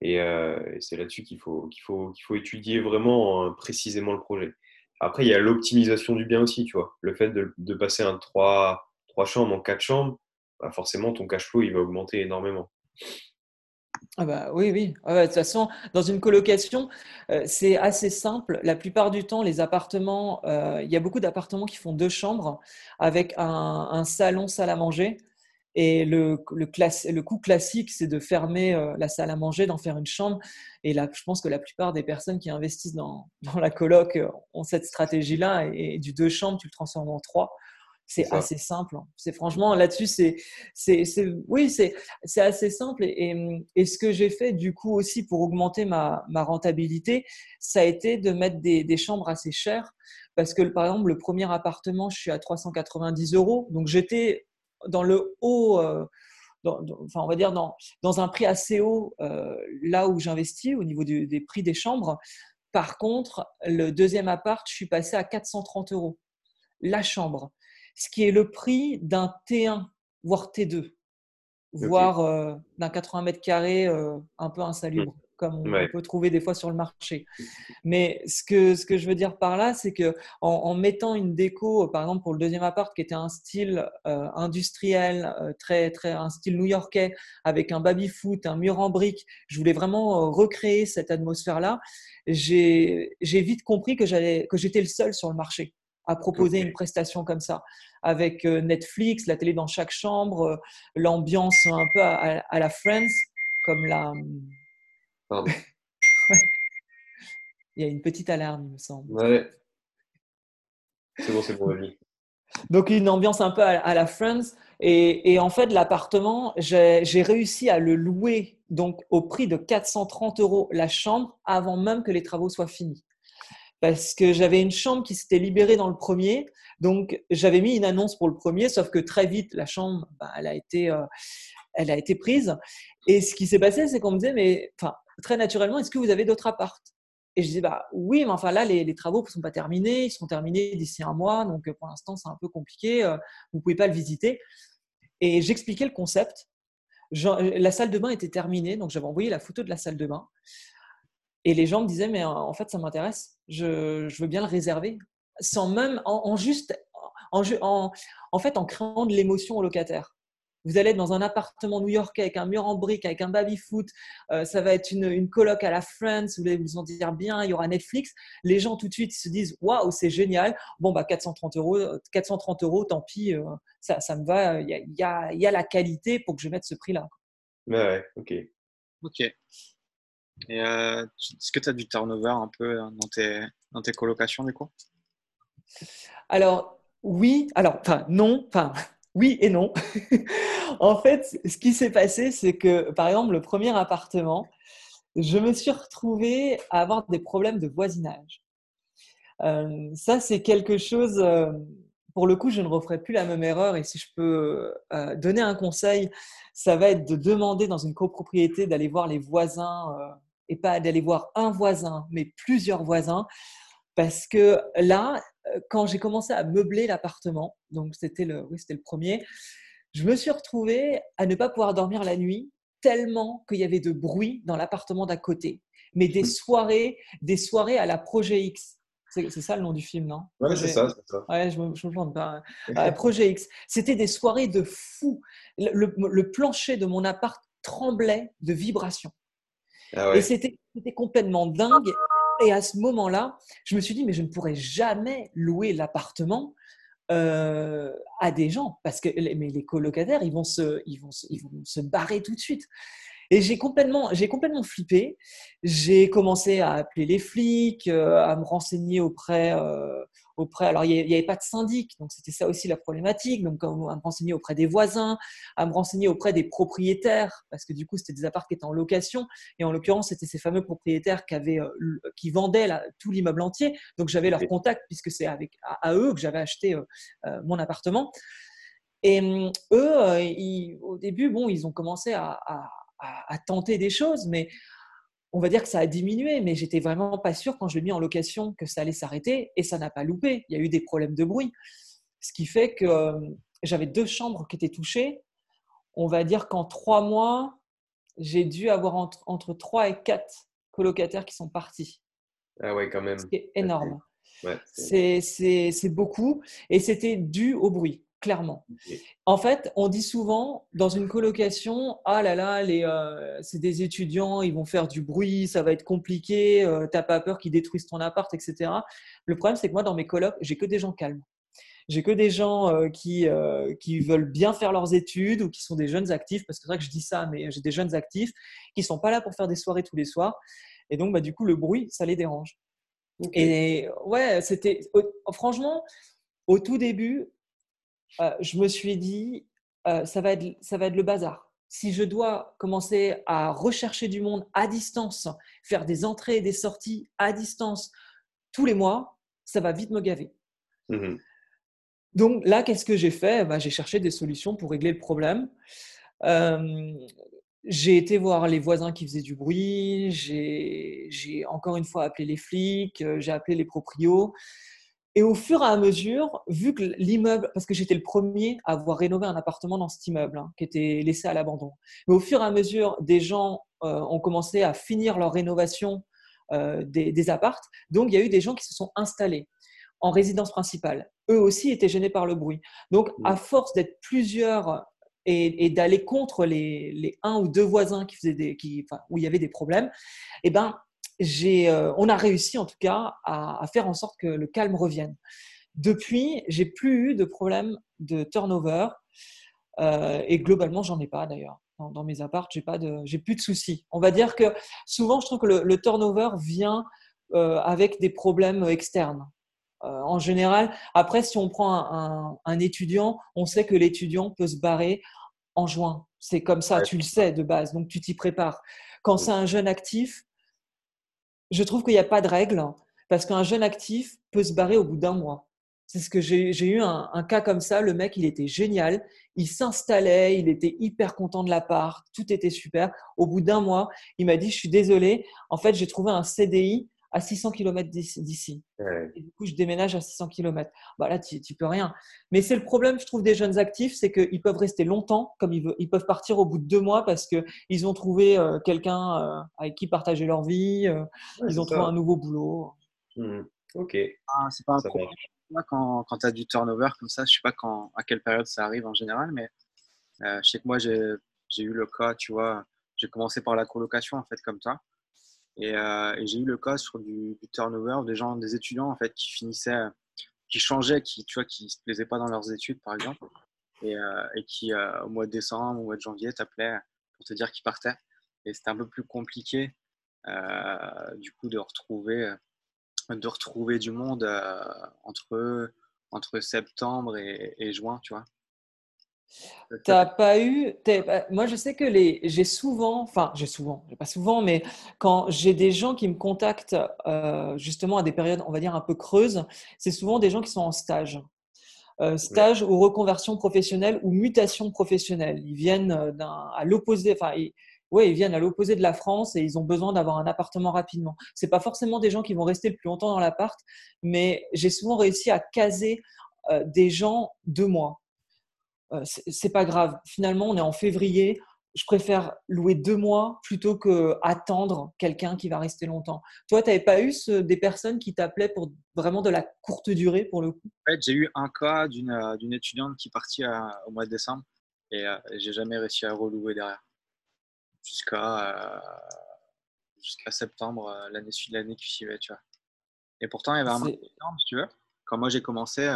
Et, euh, c'est là-dessus qu'il faut, qu'il faut, qu'il faut étudier vraiment hein, précisément le projet. Après, il y a l'optimisation du bien aussi, tu vois. Le fait de, de passer un 3, 3 chambres en 4 chambres, bah forcément, ton cash flow, il va augmenter énormément. Ah bah, oui, oui. Ah bah, de toute façon, dans une colocation, euh, c'est assez simple. La plupart du temps, les appartements, euh, il y a beaucoup d'appartements qui font deux chambres avec un, salon, salle à manger. Et le, le, coût classique, c'est de fermer euh, la salle à manger, d'en faire une chambre. Et là, je pense que la plupart des personnes qui investissent dans, <laughs> dans la coloc ont cette stratégie-là. Et, et, du deux chambres, tu le transformes en trois. C'est assez simple. Hein. C'est franchement là-dessus, c'est, c'est, oui, c'est, c'est assez simple. Et, et, ce que j'ai fait du coup aussi pour augmenter ma, ma rentabilité, ça a été de mettre des, des, chambres assez chères. Parce que par exemple, le premier appartement, je suis à 390 euros. Donc j'étais dans le haut. Euh, dans, enfin, on va dire dans, dans un prix assez haut euh, là où j'investis au niveau des prix des chambres. Par contre, le deuxième appart, je suis passé à 430 euros la chambre ce qui est le prix d'un T1, voire T2, voire euh, d'un 80 mètres carrés euh, un peu insalubre, mmh. comme on peut trouver des fois sur le marché. Mais ce que, ce que je veux dire par là, c'est que en, mettant une déco, par exemple pour le deuxième appart, qui était un style euh, industriel, très, très, un style new-yorkais, avec un baby-foot, un mur en briques, je voulais vraiment recréer cette atmosphère-là. J'ai vite compris que j'étais le seul sur le marché à proposer une prestation comme ça, avec euh, Netflix, la télé dans chaque chambre, euh, l'ambiance un peu à, la Friends, comme la. Pardon. <laughs> il y a une petite alarme, il me semble. Ouais. C'est bon, c'est bon, oui. Donc une ambiance un peu à, la Friends. Et, et en fait, l'appartement, j'ai réussi à le louer donc au prix de 430 euros la chambre avant même que les travaux soient finis parce que j'avais une chambre qui s'était libérée dans le premier. Donc, j'avais mis une annonce pour le premier, sauf que très vite, la chambre, bah, elle, a été, euh, elle a été prise. Et ce qui s'est passé, c'est qu'on me disait, mais très naturellement, est-ce que vous avez d'autres appartes? Et je disais, bah oui, mais enfin là, les, travaux ne sont pas terminés, ils seront terminés d'ici un mois, donc pour l'instant, c'est un peu compliqué, euh, vous ne pouvez pas le visiter. Et j'expliquais le concept. la salle de bain était terminée, donc j'avais envoyé la photo de la salle de bain. Et les gens me disaient, mais en fait, ça m'intéresse, je, veux bien le réserver, sans même, en, juste, en, en, en, fait, en créant de l'émotion au locataire. Vous allez être dans un appartement new-yorkais avec un mur en briques, avec un baby-foot, euh, ça va être une, une coloc à la Friends, vous allez vous sentir bien, il y aura Netflix. Les gens tout de suite se disent Waouh, c'est génial. Bon, bah 430 euros, 430 euros tant pis, euh, ça, ça me va, il y a, y, a, y a, la qualité pour que je mette ce prix-là. Ouais, ok. Ok. Euh, est-ce que tu as du turnover un peu dans tes, dans tes colocations du coup? Alors, oui, alors, non, enfin, <laughs> oui et non. <laughs> en fait, ce qui s'est passé, c'est que, par exemple, le premier appartement, je me suis retrouvée à avoir des problèmes de voisinage. Euh, ça, c'est quelque chose, euh, pour le coup, je ne referai plus la même erreur. Et si je peux euh, donner un conseil, ça va être de demander dans une copropriété d'aller voir les voisins et pas d'aller voir un voisin, mais plusieurs voisins. Parce que là, euh, quand j'ai commencé à meubler l'appartement, donc c'était le, oui, c'était le premier, je me suis retrouvée à ne pas pouvoir dormir la nuit tellement qu'il y avait de bruit dans l'appartement d'à côté. Mais des soirées, des soirées à la Projet X. C'est, ça le nom du film, non? Ouais, c'est ça, Ouais, je me, je me plante pas. Euh, Projet X. C'était des soirées de fou. Le, le, plancher de mon appart tremblait de vibrations. Ah Et c'était, c'était complètement dingue. Et à ce moment-là, je me suis dit, mais je ne pourrais jamais louer l'appartement euh, à des gens parce que mais les colocataires, ils vont, se, ils, vont ils vont se barrer tout de suite. Et j'ai complètement, j'ai complètement flippé. J'ai commencé à appeler les flics, euh, à me renseigner auprès, euh, auprès. Alors, il n'y avait pas de syndic, donc c'était ça aussi la problématique. Donc, à me renseigner auprès des voisins, à me renseigner auprès des propriétaires, parce que du coup, c'était des apparts qui étaient en location. Et en l'occurrence, c'était ces fameux propriétaires qui, avaient, euh, qui vendaient tout l'immeuble entier. Donc, j'avais leur contact, puisque c'est avec, à, eux que j'avais acheté mon appartement. Et hum, eux, au début, bon, ils ont commencé à à, tenter des choses, mais on va dire que ça a diminué, mais j'étais vraiment pas sûr quand je l'ai mis en location que ça allait s'arrêter et ça n'a pas loupé. Il y a eu des problèmes de bruit, ce qui fait que euh, j'avais deux chambres qui étaient touchées. On va dire qu'en trois mois, j'ai dû avoir entre, entre 3 et 4 colocataires qui sont partis. Ah ouais, quand même. Ce qui est énorme. c'est beaucoup et c'était dû au bruit clairement. En fait, on dit souvent dans une colocation, ah là là, euh, c'est des étudiants, ils vont faire du bruit, ça va être compliqué, euh, t'as pas peur qu'ils détruisent ton appart, etc. Le problème, c'est que moi, dans mes colocs, j'ai que des gens calmes. J'ai que des gens euh, qui, qui veulent bien faire leurs études ou qui sont des jeunes actifs, parce que c'est vrai que je dis ça, mais j'ai des jeunes actifs qui sont pas là pour faire des soirées tous les soirs. Et donc, bah, du coup, le bruit, ça les dérange. Et ouais, c'était franchement, au tout début, euh, je me suis dit, euh, ça, va être, ça va être le bazar. Si je dois commencer à rechercher du monde à distance, faire des entrées et des sorties à distance tous les mois, ça va vite me gaver. Mmh Donc là, qu'est-ce que j'ai fait? Bah, J'ai cherché des solutions pour régler le problème. Euh, j'ai été voir les voisins qui faisaient du bruit, j'ai encore une fois appelé les flics, j'ai appelé les proprios. Et au fur et à mesure, vu que l'immeuble, parce que j'étais le premier à avoir rénové un appartement dans cet immeuble hein, qui était laissé à l'abandon, mais au fur et à mesure, des gens euh, ont commencé à finir leur rénovation euh, des, des appartes. Donc, il y a eu des gens qui se sont installés en résidence principale. Eux aussi étaient gênés par le bruit. Donc, à force d'être plusieurs et, d'aller contre les, les, un ou deux voisins qui faisaient des, qui, enfin, où il y avait des problèmes, eh ben, euh, on a réussi en tout cas à, faire en sorte que le calme revienne. Depuis, j'ai plus eu de problème de turnover euh, et globalement, j'en ai pas d'ailleurs. Dans, mes apparts, j'ai pas de, j'ai plus de soucis. On va dire que souvent, je trouve que le, turnover vient euh, avec des problèmes externes. en général, après, si on prend un, un étudiant, on sait que l'étudiant peut se barrer en juin. C'est comme ça, tu le sais de base, donc tu t'y prépares. Quand c'est un jeune actif, je trouve qu'il n'y a pas de règle parce qu'un jeune actif peut se barrer au bout d'un mois. C'est ce que j'ai eu un, cas comme ça. Le mec, il était génial. Il s'installait, il était hyper content de l'appart, tout était super. Au bout d'un mois, il m'a dit Je suis désolé, en fait, j'ai trouvé un CDI à 600 km d'ici. Et du coup, je déménage à 600 km. Bah là, tu peux rien. Mais c'est le problème, je trouve, des jeunes actifs, c'est qu'ils peuvent rester longtemps, comme ils, veulent, ils peuvent partir au bout de deux mois parce qu'ils ont trouvé euh, quelqu'un euh, avec qui partager leur vie, euh, ils ont trouvé un nouveau boulot. Mmh. Ok. Ah, c'est pas un problème. Quand, quand tu as du turnover comme ça, je sais pas quand, à quelle période ça arrive en général, mais je sais que moi, j'ai eu le cas, tu vois, j'ai commencé par la colocation, en fait, comme toi. Euh, et, j'ai eu le cas sur du, turnover des gens, des étudiants en fait qui finissaient, qui changeaient, qui tu vois, qui se plaisaient pas dans leurs études par exemple, et, euh, qui euh, au mois de décembre, au mois de janvier t'appelaient pour te dire qu'ils partaient. Et c'était un peu plus compliqué du coup de retrouver, de retrouver du monde entre entre septembre et, et juin, tu vois. T'as pas eu. Moi, je sais que les. J'ai souvent, enfin, j'ai souvent, pas souvent, mais quand j'ai des gens qui me contactent euh, justement à des périodes, on va dire un peu creuses, c'est souvent des gens qui sont en stage. Euh, stage ou reconversion professionnelle ou mutation professionnelle. Ils viennent euh, à l'opposé, enfin, ils, ouais, ils viennent à l'opposé de la France et ils ont besoin d'avoir un appartement rapidement. C'est pas forcément des gens qui vont rester le plus longtemps dans l'appart, mais j'ai souvent réussi à caser des gens mois euh, c'est pas grave. Finalement, on est en février. Je préfère louer deux mois plutôt que attendre quelqu'un qui va rester longtemps. Toi, tu n'avais pas eu des personnes qui t'appelaient pour vraiment de la courte durée pour le coup? En fait, j'ai eu un cas d'une euh, étudiante qui partit au mois de décembre et euh, j'ai jamais réussi à relouer derrière jusqu'à jusqu'à septembre l'année l'année qui suivait, tu vois. Et pourtant, il y avait un marché énorme, si tu veux. Quand moi j'ai commencé,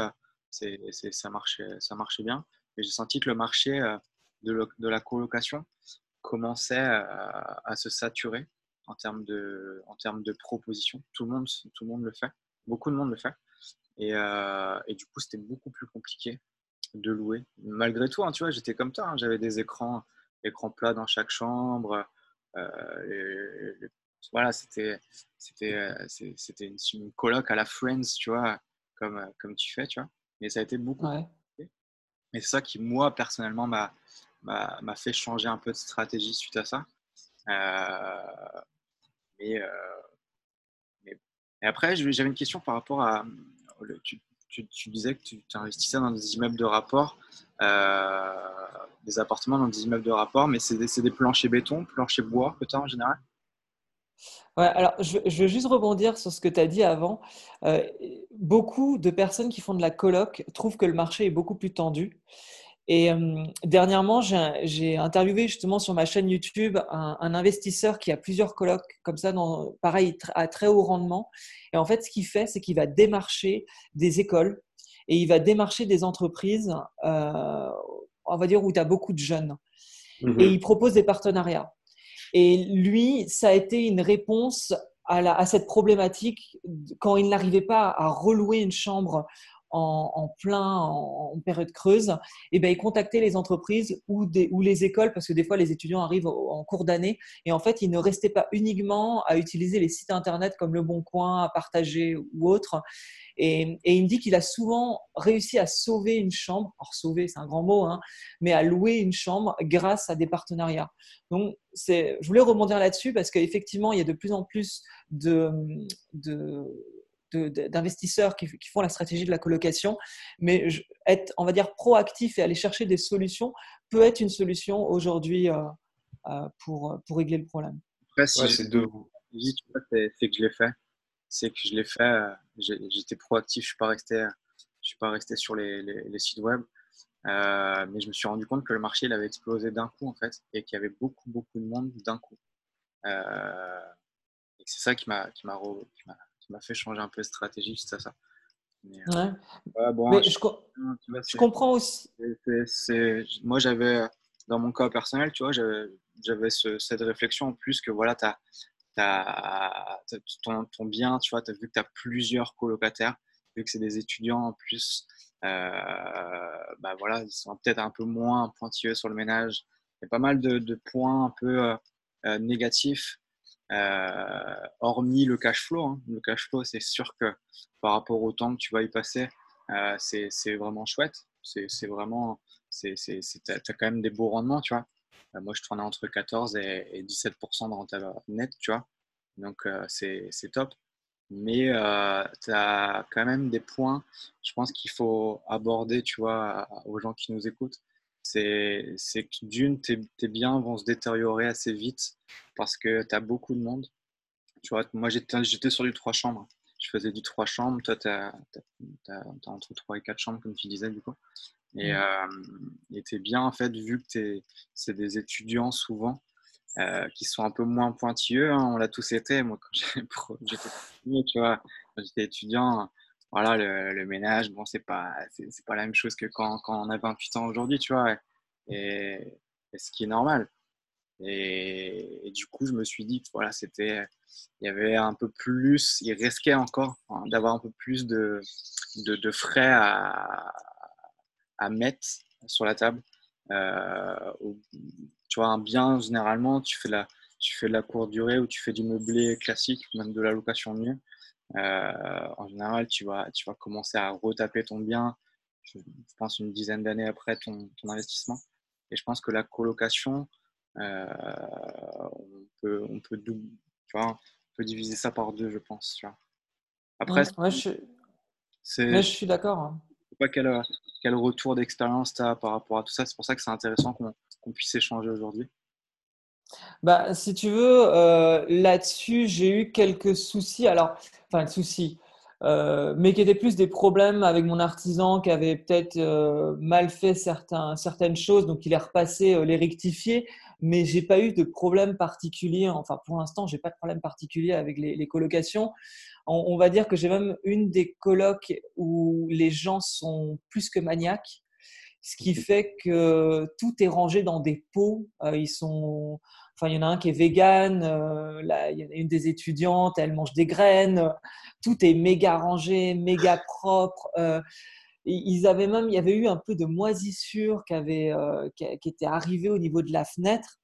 ça marchait ça marchait bien j'ai senti que le marché euh, de, la colocation commençait euh, à, se saturer en termes de, propositions. Tout le, monde, tout le monde le fait, beaucoup de monde le fait. Et, euh, du coup, c'était beaucoup plus compliqué de louer. Malgré tout, hein, tu vois, j'étais comme toi, hein. j'avais des écrans, écrans plats dans chaque chambre. voilà, c'était c'était c'était une, une, coloc à la Friends, tu vois, comme comme tu fais, tu vois. Mais ça a été beaucoup et c'est ça qui, moi, personnellement, m'a, m'a, fait changer un peu de stratégie suite à ça. Euh, euh, Et après, j'avais une question par rapport à. Tu, tu, disais que tu investissais dans des immeubles de rapport, euh, des appartements dans des immeubles de rapport, mais c'est des, c'est des planchers béton, planchers bois que tu as en général? Ouais, alors je, veux juste rebondir sur ce que tu as dit avant. Euh, beaucoup de personnes qui font de la coloc trouvent que le marché est beaucoup plus tendu. Et euh, dernièrement, j'ai interviewé justement sur ma chaîne YouTube un, investisseur qui a plusieurs colocs comme ça, dans, pareil, à très haut rendement. Et en fait, ce qu'il fait, c'est qu'il va démarcher des écoles et il va démarcher des entreprises, euh, on va dire, où tu as beaucoup de jeunes. Mmh et il propose des partenariats. Et lui, ça a été une réponse à, cette problématique quand il n'arrivait pas à relouer une chambre en, plein en, période creuse, et eh ben, il contactait les entreprises ou, des, ou les écoles parce que des fois les étudiants arrivent en cours d'année et en fait il ne restait pas uniquement à utiliser les sites internet comme Le Bon Coin, à partager ou autre, et, il me dit qu'il a souvent réussi à sauver une chambre, alors sauver c'est un grand mot, hein, mais à louer une chambre grâce à des partenariats. Donc, je voulais rebondir là-dessus parce qu'effectivement, il y a de plus en plus de, d'investisseurs qui, font la stratégie de la colocation, mais être, on va dire, proactif et aller chercher des solutions peut être une solution aujourd'hui euh, euh, pour, pour régler le problème. Après, si c'est deux. C'est que je l'ai fait c'est que je l'ai fait, euh, j'étais proactif, je ne suis, pas resté, je suis pas resté sur les, les, sites web. Euh, mais je me suis rendu compte que le marché il avait explosé d'un coup en fait et qu'il y avait beaucoup beaucoup de monde d'un coup. Euh, et c'est ça qui m'a qui m'a qui m'a fait changer un peu de stratégie, c'est ça. Mais, bon, je, je, comprends aussi. moi j'avais dans mon cas personnel, tu vois, j'avais cette réflexion en plus que voilà, tu as, ton, ton, bien, tu vois, as vu que tu as plusieurs colocataires, vu que c'est des étudiants en plus, euh, bah voilà, ils sont peut-être un peu moins pointilleux sur le ménage. Il y a pas mal de, points un peu euh, euh, hormis le cash flow, hein. le cash flow, c'est sûr que par rapport au temps que tu vas y passer, c'est vraiment chouette. C'est vraiment, tu as, quand même des beaux rendements, tu vois. moi, je tournais entre 14 et, et 17% de rentabilité net, tu vois. Donc, c'est top mais euh, tu as quand même des points, je pense qu'il faut aborder, tu vois, aux gens qui nous écoutent. C'est que d'une, tes, tes, biens vont se détériorer assez vite parce que tu as beaucoup de monde. Tu vois, moi, j'étais sur du trois chambres. Je faisais du trois chambres. Toi, tu as, entre trois et quatre chambres, comme tu disais, du coup. Et euh, tu es bien, en fait, vu que c'est des étudiants souvent, euh, qui sont un peu moins pointilleux. Hein, on l'a tous été. Moi, quand <laughs> j'étais étudiant, voilà, le, ménage, bon, c'est pas, c'est, pas la même chose que quand, quand on a 28 ans aujourd'hui, tu vois. Et, ce qui est normal. Et, du coup, je me suis dit que voilà, c'était, il y avait un peu plus, il risquait encore hein, d'avoir un peu plus de, de, de frais à, à mettre sur la table. Euh, tu vois, un bien, généralement, tu fais, la, tu fais de la courte durée ou tu fais du meublé classique, même de la location mieux. Euh, en général, tu vas, tu vas commencer à retaper ton bien, je pense une dizaine d'années après ton, ton, investissement. Et je pense que la colocation, euh, on, peut, on, peut tu vois, on peut diviser ça par deux, je pense. Tu vois. Après, je, je suis d'accord. Hein. Pas quel, quel retour d'expérience tu as par rapport à tout ça. C'est pour ça que c'est intéressant qu'on qu'on puisse échanger aujourd'hui bah, Si tu veux, euh, là-dessus, j'ai eu quelques soucis. Alors, enfin, soucis. Euh, mais qui étaient plus des problèmes avec mon artisan qui avait peut-être euh, mal fait certaines choses, donc il est repassé les rectifier, mais j'ai pas eu de problème particulier. Enfin, pour l'instant, j'ai pas de problème particulier avec les, colocations. On, on, va dire que j'ai même une des colocs où les gens sont plus que maniaques ce qui fait que tout est rangé dans des pots. Euh, ils sont, enfin, il y en a un qui est vegan, euh, là, il y en a une des étudiantes, elle mange des graines. Tout est méga rangé, méga propre. Euh, ils avaient même, il y avait eu un peu de moisissure qui avait, qui, était arrivée au niveau de la fenêtre.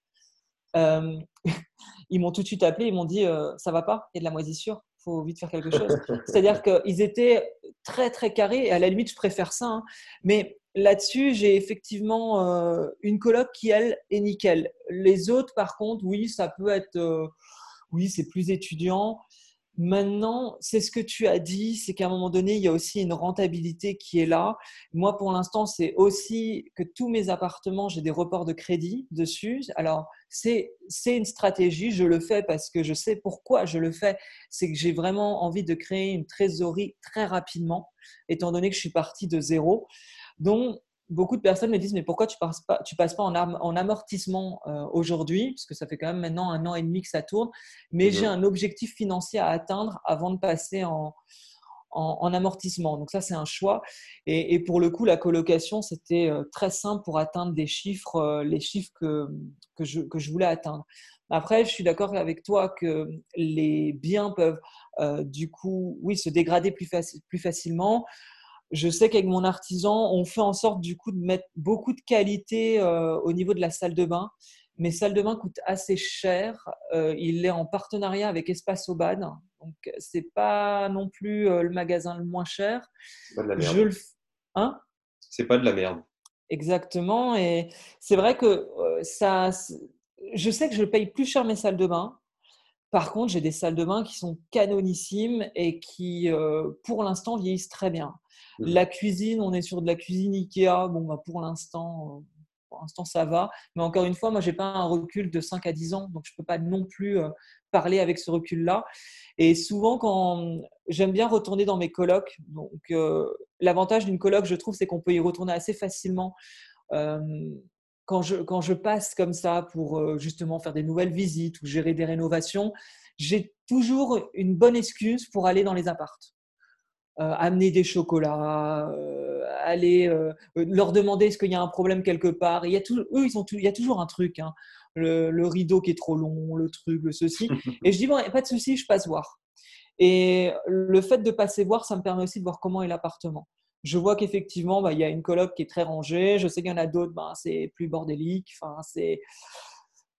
<laughs> ils m'ont tout de suite appelé, ils m'ont dit ça va pas, il y a de la moisissure faut vite faire quelque chose. C'est-à-dire qu'ils étaient très très carrés et à la limite je préfère ça. Hein. Mais Là-dessus, j'ai effectivement euh, une coloc qui, elle, est nickel. Les autres, par contre, oui, ça peut être. Euh, oui, c'est plus étudiant. Maintenant, c'est ce que tu as dit, c'est qu'à un moment donné, il y a aussi une rentabilité qui est là. Moi, pour l'instant, c'est aussi que tous mes appartements, j'ai des reports de crédit dessus. Alors, c'est une stratégie, je le fais parce que je sais pourquoi je le fais. C'est que j'ai vraiment envie de créer une trésorerie très rapidement, étant donné que je suis parti de zéro dont beaucoup de personnes me disent mais pourquoi tu passes pas, tu passes pas en, en amortissement euh, aujourd'hui? Parce que ça fait quand même maintenant un an et demi que ça tourne. Mais j'ai un objectif financier à atteindre avant de passer en, en, amortissement. Donc ça c'est un choix. Et, pour le coup la colocation c'était euh, très simple pour atteindre des chiffres euh, les chiffres que, que, je, que je voulais atteindre. Après je suis d'accord avec toi que les biens peuvent du coup oui se dégrader plus, plus facilement je sais qu'avec mon artisan, on fait en sorte du coup de mettre beaucoup de qualité euh, au niveau de la salle de bain. Mes salles de bain coûtent assez cher. Euh, il est en partenariat avec Espace Aubade. Donc, c'est pas non plus euh, le magasin le moins cher. C'est pas de la merde. Je le... Hein? C'est pas de la merde. Exactement. Et c'est vrai que ça. Je sais que je paye plus cher mes salles de bain. Par contre, j'ai des salles de bain qui sont canonissimes et qui, pour l'instant, vieillissent très bien. La cuisine, on est sur de la cuisine Ikea. Bon, bah, pour l'instant, euh, pour l'instant, ça va. Mais encore une fois, moi, j'ai pas un recul de 5 à 10 ans, donc je peux pas non plus euh, parler avec ce recul-là. Et souvent, quand j'aime bien retourner dans mes colocs, donc euh, l'avantage d'une coloc, je trouve, c'est qu'on peut y retourner assez facilement. quand je, quand je passe comme ça pour justement faire des nouvelles visites ou gérer des rénovations, j'ai toujours une bonne excuse pour aller dans les appartes. Euh, amener des chocolats, euh, aller euh, leur demander est-ce qu'il y a un problème quelque part. Il y a eux, ils ont il y a toujours un truc. Hein. Le, rideau qui est trop long, le truc, le ceci. <laughs> Et je dis, bon, pas de souci, je passe voir. Et le fait de passer voir, ça me permet aussi de voir comment est l'appartement. Je vois qu'effectivement, bah, il y a une coloc qui est très rangée. Je sais qu'il y en a d'autres, bah, c'est plus bordélique. Enfin, c'est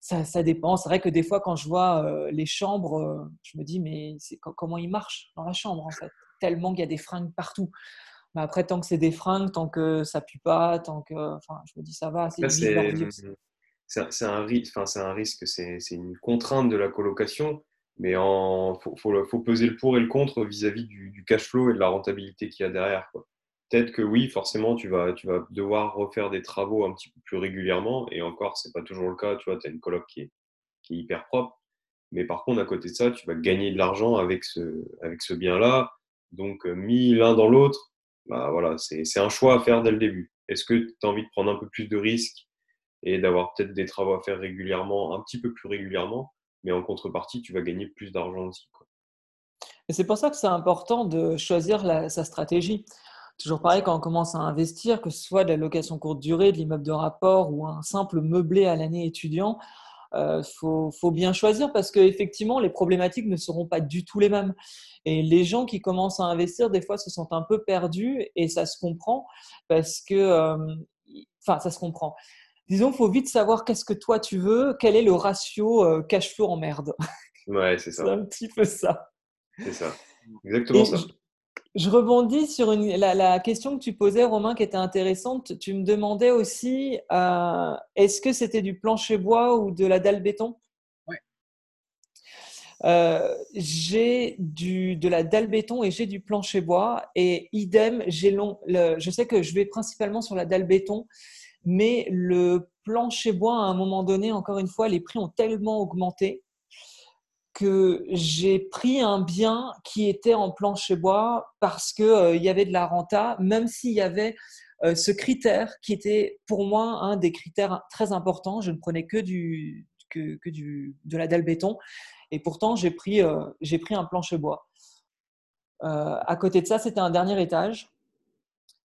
ça, dépend. C'est vrai que des fois, quand je vois les chambres, je me dis, mais comment ils marchent dans la chambre, en fait? Tellement qu'il y a des fringues partout. Mais après, tant que c'est des fringues, tant que ça pue pas, tant que. Enfin, je me dis, ça va. C'est un, risque, enfin, c'est un risque, c'est une contrainte de la colocation, mais il faut, faut, peser le pour et le contre vis-à-vis du, du, cash flow et de la rentabilité qu'il y a derrière. Peut-être que oui, forcément, tu vas, tu vas devoir refaire des travaux un petit peu plus régulièrement, et encore, c'est pas toujours le cas. Tu vois, tu as une coloc qui est, hyper propre. Mais par contre, à côté de ça, tu vas gagner de l'argent avec ce, bien-là. Donc, euh, mis l'un dans l'autre, bah voilà, c'est un choix à faire dès le début. Est-ce que tu as envie de prendre un peu plus de risques et d'avoir peut-être des travaux à faire régulièrement, un petit peu plus régulièrement, mais en contrepartie, tu vas gagner plus d'argent aussi. C'est pour ça que c'est important de choisir sa stratégie. Toujours pareil, quand on commence à investir, que ce soit de la location courte durée, de l'immeuble de rapport ou un simple meublé à l'année étudiant, il euh, faut, faut, bien choisir parce qu'effectivement, les problématiques ne seront pas du tout les mêmes. Et les gens qui commencent à investir, des fois, se sentent un peu perdus et ça se comprend parce que, euh, enfin, ça se comprend. Disons, il faut vite savoir qu'est-ce que toi tu veux, quel est le ratio euh, cash flow en merde. Ouais, c'est ça. <laughs> c'est un petit peu ça. C'est ça. Exactement ça. Je rebondis sur la, question que tu posais, Romain, qui était intéressante. Tu me demandais aussi, euh, est-ce que c'était du plancher bois ou de la dalle béton? Oui. Euh, j'ai de la dalle béton et j'ai du plancher bois. Et idem, j'ai long, je sais que je vais principalement sur la dalle béton, mais le plancher bois, à un moment donné, encore une fois, les prix ont tellement augmenté que j'ai pris un bien qui était en plancher bois parce qu'il euh, y avait de la renta, même s'il y avait euh, ce critère qui était pour moi un des critères très importants. Je ne prenais que, du, que, du, de la dalle béton et pourtant j'ai pris, euh, j'ai pris un plancher bois. à côté de ça, c'était un dernier étage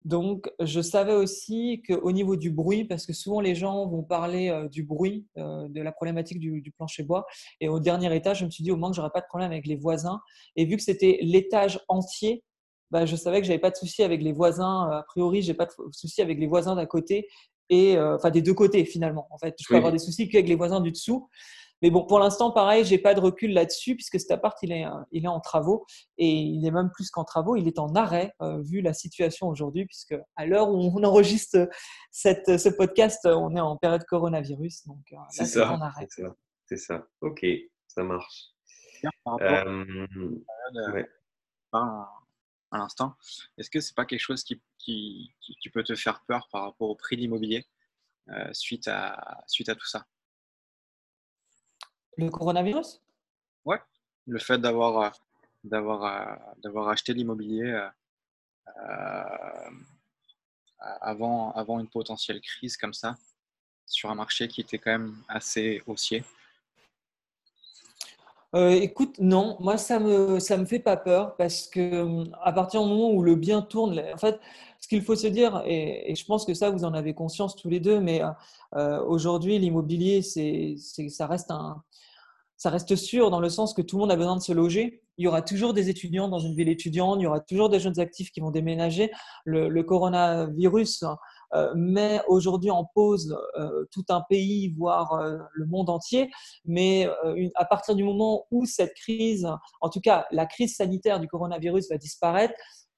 donc, je savais aussi qu'au niveau du bruit, parce que souvent les gens vont parler euh, du bruit, euh, de la problématique du, plancher bois, et au dernier étage, je me suis dit au moins que j'aurais pas de problème avec les voisins. Et vu que c'était l'étage entier, bah, je savais que j'avais pas de souci avec les voisins. A priori, j'ai pas de souci avec les voisins d'à côté et euh, enfin des deux côtés finalement. En fait, je peux avoir des soucis qu'avec les voisins du dessous. Mais bon, pour l'instant, pareil, j'ai pas de recul là-dessus puisque cet appart, il est, il est en travaux et il est même plus qu'en travaux, il est en arrêt euh, vu la situation aujourd'hui puisque à l'heure où on enregistre cette, ce podcast, on est en période coronavirus. Donc euh, c'est ça, en arrêt. C'est ça. Ok, ça marche. par rapport euh, à l'instant, est-ce que c'est pas quelque chose qui, qui, qui, peut te faire peur par rapport au prix de l'immobilier suite, à, suite à tout ça? Le coronavirus? Ouais, le fait d'avoir euh, d'avoir euh, d'avoir acheté l'immobilier euh, avant avant une potentielle crise comme ça sur un marché qui était quand même assez haussier. écoute, non, moi ça me ça me fait pas peur parce que à partir du moment où le bien tourne, en fait, ce qu'il faut se dire, et, je pense que ça vous en avez conscience tous les deux, mais aujourd'hui l'immobilier ça reste sûr dans le sens que tout le monde a besoin de se loger. Il y aura toujours des étudiants dans une ville étudiante, il y aura toujours des jeunes actifs qui vont déménager. Le, coronavirus euh, met aujourd'hui en pause euh, tout un pays, voire euh, le monde entier. Mais à partir du moment où cette crise, en tout cas la crise sanitaire du coronavirus va disparaître,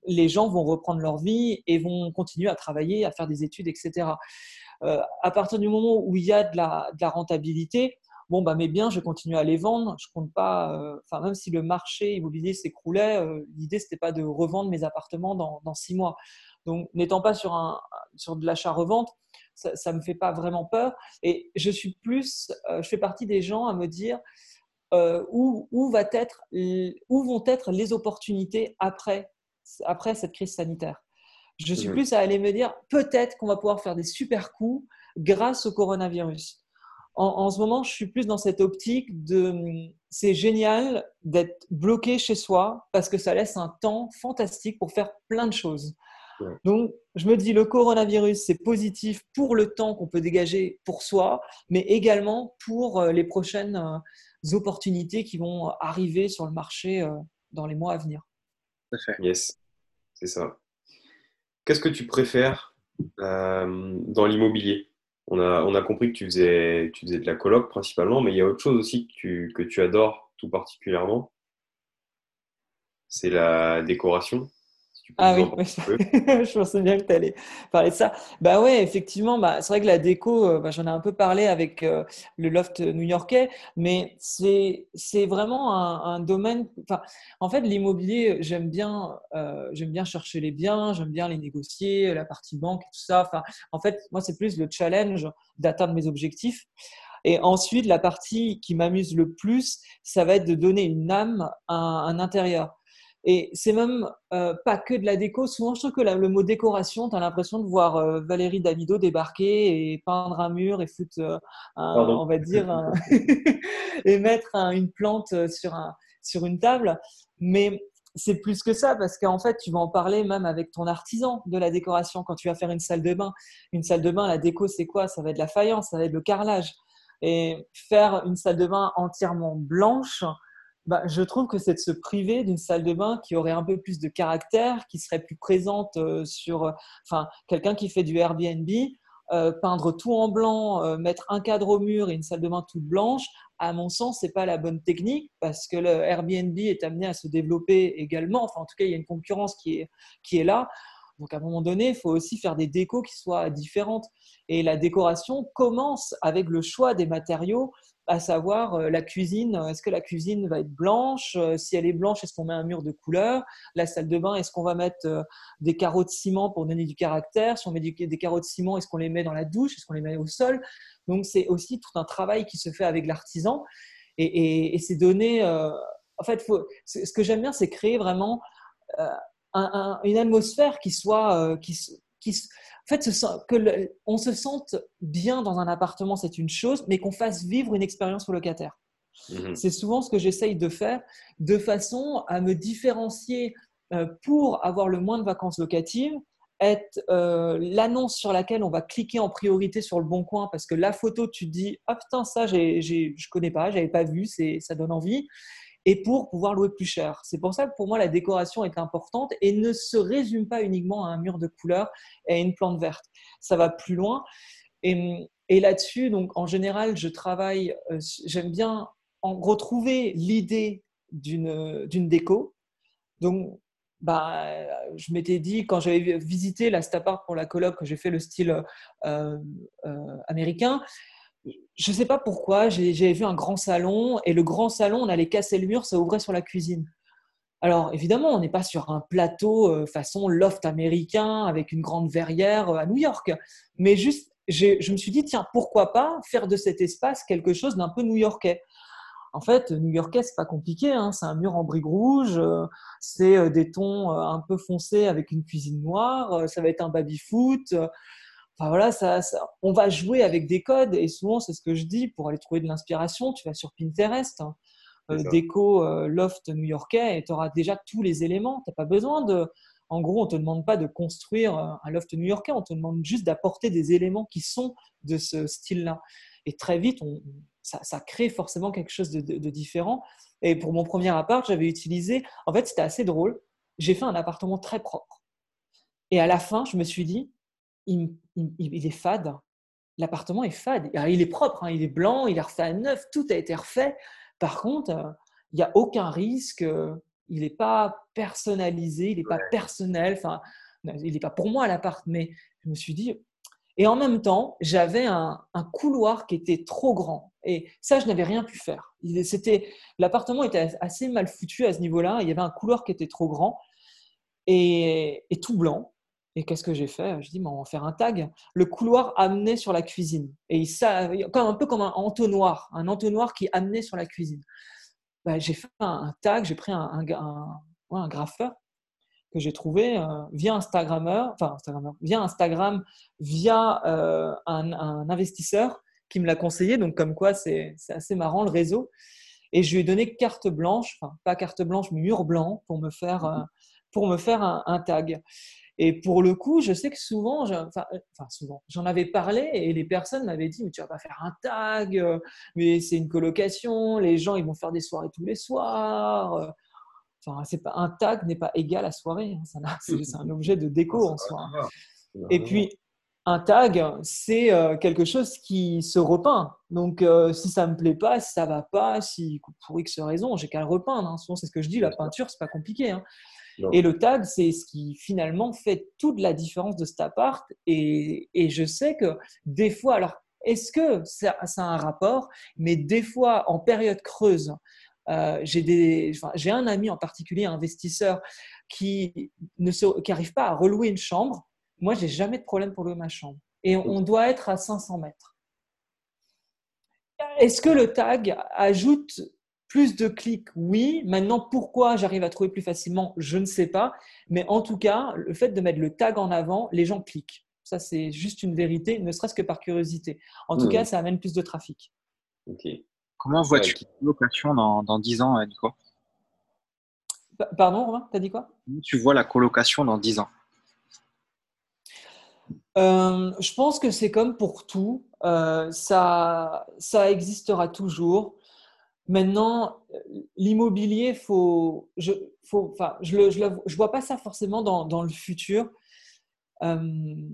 les gens vont reprendre leur vie et vont continuer à travailler, à faire des études, etc. à partir du moment où il y a de la, rentabilité, bon, bah, mes biens, je continue à les vendre. Je compte pas, euh, enfin, même si le marché immobilier s'écroulait, euh, l'idée, c'était pas de revendre mes appartements dans, six mois. Donc, n'étant pas sur, un, sur de l'achat-revente, ça ne me fait pas vraiment peur. Et je suis plus, euh, je fais partie des gens à me dire où vont être les opportunités après, après cette crise sanitaire. Je suis mmh plus à aller me dire peut-être qu'on va pouvoir faire des super coups grâce au coronavirus en, ce moment, je suis plus dans cette optique de c'est génial d'être bloqué chez soi parce que ça laisse un temps fantastique pour faire plein de choses. Donc, je me dis, le coronavirus, c'est positif pour le temps qu'on peut dégager pour soi, mais également pour euh, les prochaines euh, opportunités qui vont arriver sur le marché euh, dans les mois à venir. Yes, c'est ça. Qu'est-ce que tu préfères dans l'immobilier? On a, on a compris que tu faisais, tu faisais de la coloc principalement, mais il y a autre chose aussi que tu, que tu adores tout particulièrement. C'est la décoration. Ah oui, <laughs> je pensais bien que tu allais parler de ça. Bah ouais, effectivement, bah, c'est vrai que la déco, euh, bah, j'en ai un peu parlé avec euh, le loft new-yorkais, mais c'est vraiment un, domaine. En fait, l'immobilier, j'aime bien, euh, j'aime bien chercher les biens, j'aime bien les négocier, la partie banque et tout ça. Enfin, en fait, moi, c'est plus le challenge d'atteindre mes objectifs. Et ensuite, la partie qui m'amuse le plus, ça va être de donner une âme à un intérieur. Et c'est même euh, pas que de la déco. Souvent, je trouve que le mot décoration, tu as l'impression de voir euh, Valérie Davido débarquer et peindre un mur et foutre, euh, on va dire, <laughs> et mettre une plante sur, un, sur une table. Mais c'est plus que ça parce qu'en fait, tu vas en parler même avec ton artisan de la décoration quand tu vas faire une salle de bain. Une salle de bain, la déco, c'est quoi? Ça va être la faïence, ça va être le carrelage. Et faire une salle de bain entièrement blanche, bah, je trouve que c'est de se priver d'une salle de bain qui aurait un peu plus de caractère, qui serait plus présente euh, sur, euh, quelqu'un qui fait du Airbnb, euh, peindre tout en blanc, mettre un cadre au mur et une salle de bain toute blanche, à mon sens, c'est pas la bonne technique parce que le Airbnb est amené à se développer également. Enfin, en tout cas, il y a une concurrence qui est, qui est là. Donc, à un moment donné, il faut aussi faire des décos qui soient différentes. Et la décoration commence avec le choix des matériaux à savoir euh, la cuisine, est-ce que la cuisine va être blanche euh, Si elle est blanche, est-ce qu'on met un mur de couleur La salle de bain, est-ce qu'on va mettre euh, des carreaux de ciment pour donner du caractère Si on met des carreaux de ciment, est-ce qu'on les met dans la douche Est-ce qu'on les met au sol? Donc c'est aussi tout un travail qui se fait avec l'artisan et, c'est donner. en fait, ce que j'aime bien, c'est créer vraiment une atmosphère qui soit en fait, que on se sente bien dans un appartement, c'est une chose, mais qu'on fasse vivre une expérience au locataire. Mhm. C'est souvent ce que j'essaye de faire, de façon à me différencier euh, pour avoir le moins de vacances locatives, être euh, l'annonce sur laquelle on va cliquer en priorité sur le bon coin parce que la photo, tu te dis, ah putain, ça, je ne connais pas, j'avais pas vu, ça donne envie et pour pouvoir louer plus cher. C'est pour ça que pour moi, la décoration est importante et ne se résume pas uniquement à un mur de couleurs et à une plante verte. Ça va plus loin. Et, là-dessus, donc en général, je travaille, euh, j'aime bien en retrouver l'idée d'une déco. Donc, bah, je m'étais dit, quand j'avais visité la Stapart pour la colloque, que j'ai fait le style euh, euh, américain, je ne sais pas pourquoi, j'ai vu un grand salon et le grand salon, on allait casser le mur, ça ouvrait sur la cuisine. Alors évidemment, on n'est pas sur un plateau euh, façon loft américain avec une grande verrière euh, à New York, mais juste, je me suis dit, tiens, pourquoi pas faire de cet espace quelque chose d'un peu new-yorkais? En fait, new-yorkais, c'est pas compliqué. Hein. C'est un mur en briques rouges, euh, c'est des tons un peu foncés avec une cuisine noire, ça va être un baby-foot, voilà, ça, on va jouer avec des codes et souvent c'est ce que je dis pour aller trouver de l'inspiration. Tu vas sur Pinterest, hein, euh, déco euh, loft new-yorkais et tu auras déjà tous les éléments. Tu n'as pas besoin de. En gros, on ne te demande pas de construire euh, un loft new-yorkais, on te demande juste d'apporter des éléments qui sont de ce style-là. Et très vite, ça, crée forcément quelque chose de, de différent. Et pour mon premier appart, j'avais utilisé. En fait, c'était assez drôle. J'ai fait un appartement très propre. Et à la fin, je me suis dit, il, est fade. L'appartement est fade. il est propre, hein, il est blanc, il est refait à neuf, tout a été refait. Par contre, euh, il n'y a aucun risque. Euh, il n'est pas personnalisé, il n'est pas personnel. Enfin, il n'est pas pour moi l'appart. Mais je me suis dit. Et en même temps, j'avais un, couloir qui était trop grand. Et ça, je n'avais rien pu faire. C'était l'appartement était assez mal foutu à ce niveau-là. Il y avait un couloir qui était trop grand et tout blanc. Et qu'est-ce que j'ai fait? Je dis, on va faire un tag. Le couloir amenait sur la cuisine. Et ça, un peu comme un entonnoir, un entonnoir qui amenait sur la cuisine. Bah, j'ai fait un, tag, j'ai pris un, un, graffeur que j'ai trouvé euh, via Instagrammeur, enfin Instagrammeur, via Instagram, via euh, un, investisseur qui me l'a conseillé. Donc, comme quoi, c'est assez marrant le réseau. Et je lui ai donné carte blanche, enfin pas carte blanche, mais mur blanc pour me faire, euh, pour me faire un, tag. Et pour le coup, je sais que souvent, enfin, souvent, j'en avais parlé et les personnes m'avaient dit, mais tu vas pas faire un tag, euh, mais c'est une colocation, les gens ils vont faire des soirées tous les soirs. Euh. Enfin, c'est pas un tag n'est pas égal à soirée, hein, <laughs> c'est un objet de déco en soi. Et puis un tag, c'est euh, quelque chose qui se repeint. Donc, euh, si ça me plaît pas, si ça va pas, si pour X raison, j'ai qu'à le repeindre. Hein. Souvent, c'est ce que je dis, la peinture, c'est pas compliqué. Hein. Et le tag, c'est ce qui finalement fait toute la différence de cet appart. Et, et je sais que des fois, alors, est-ce que ça, a un rapport? Mais des fois, en période creuse, euh, j'ai un ami en particulier, un investisseur, qui n'arrive pas à relouer une chambre moi, j'ai jamais de problème pour louer ma chambre. Et on doit être à 500 mètres. Est-ce que le tag ajoute plus de clics Oui. Maintenant, pourquoi j'arrive à trouver plus facilement Je ne sais pas. Mais en tout cas, le fait de mettre le tag en avant, les gens cliquent. Ça, c'est juste une vérité, ne serait-ce que par curiosité. En tout cas, ça amène plus de trafic. Comment vois-tu la colocation dans, dans 10 ans, Nico? Pardon, Romain, tu as dit quoi? Tu vois la colocation dans 10 ans? Euh, je pense que c'est comme pour tout, euh, ça, ça existera toujours. Maintenant, l'immobilier, faut, je, faut, enfin, je ne je, je, vois pas ça forcément dans, dans le futur. Euh,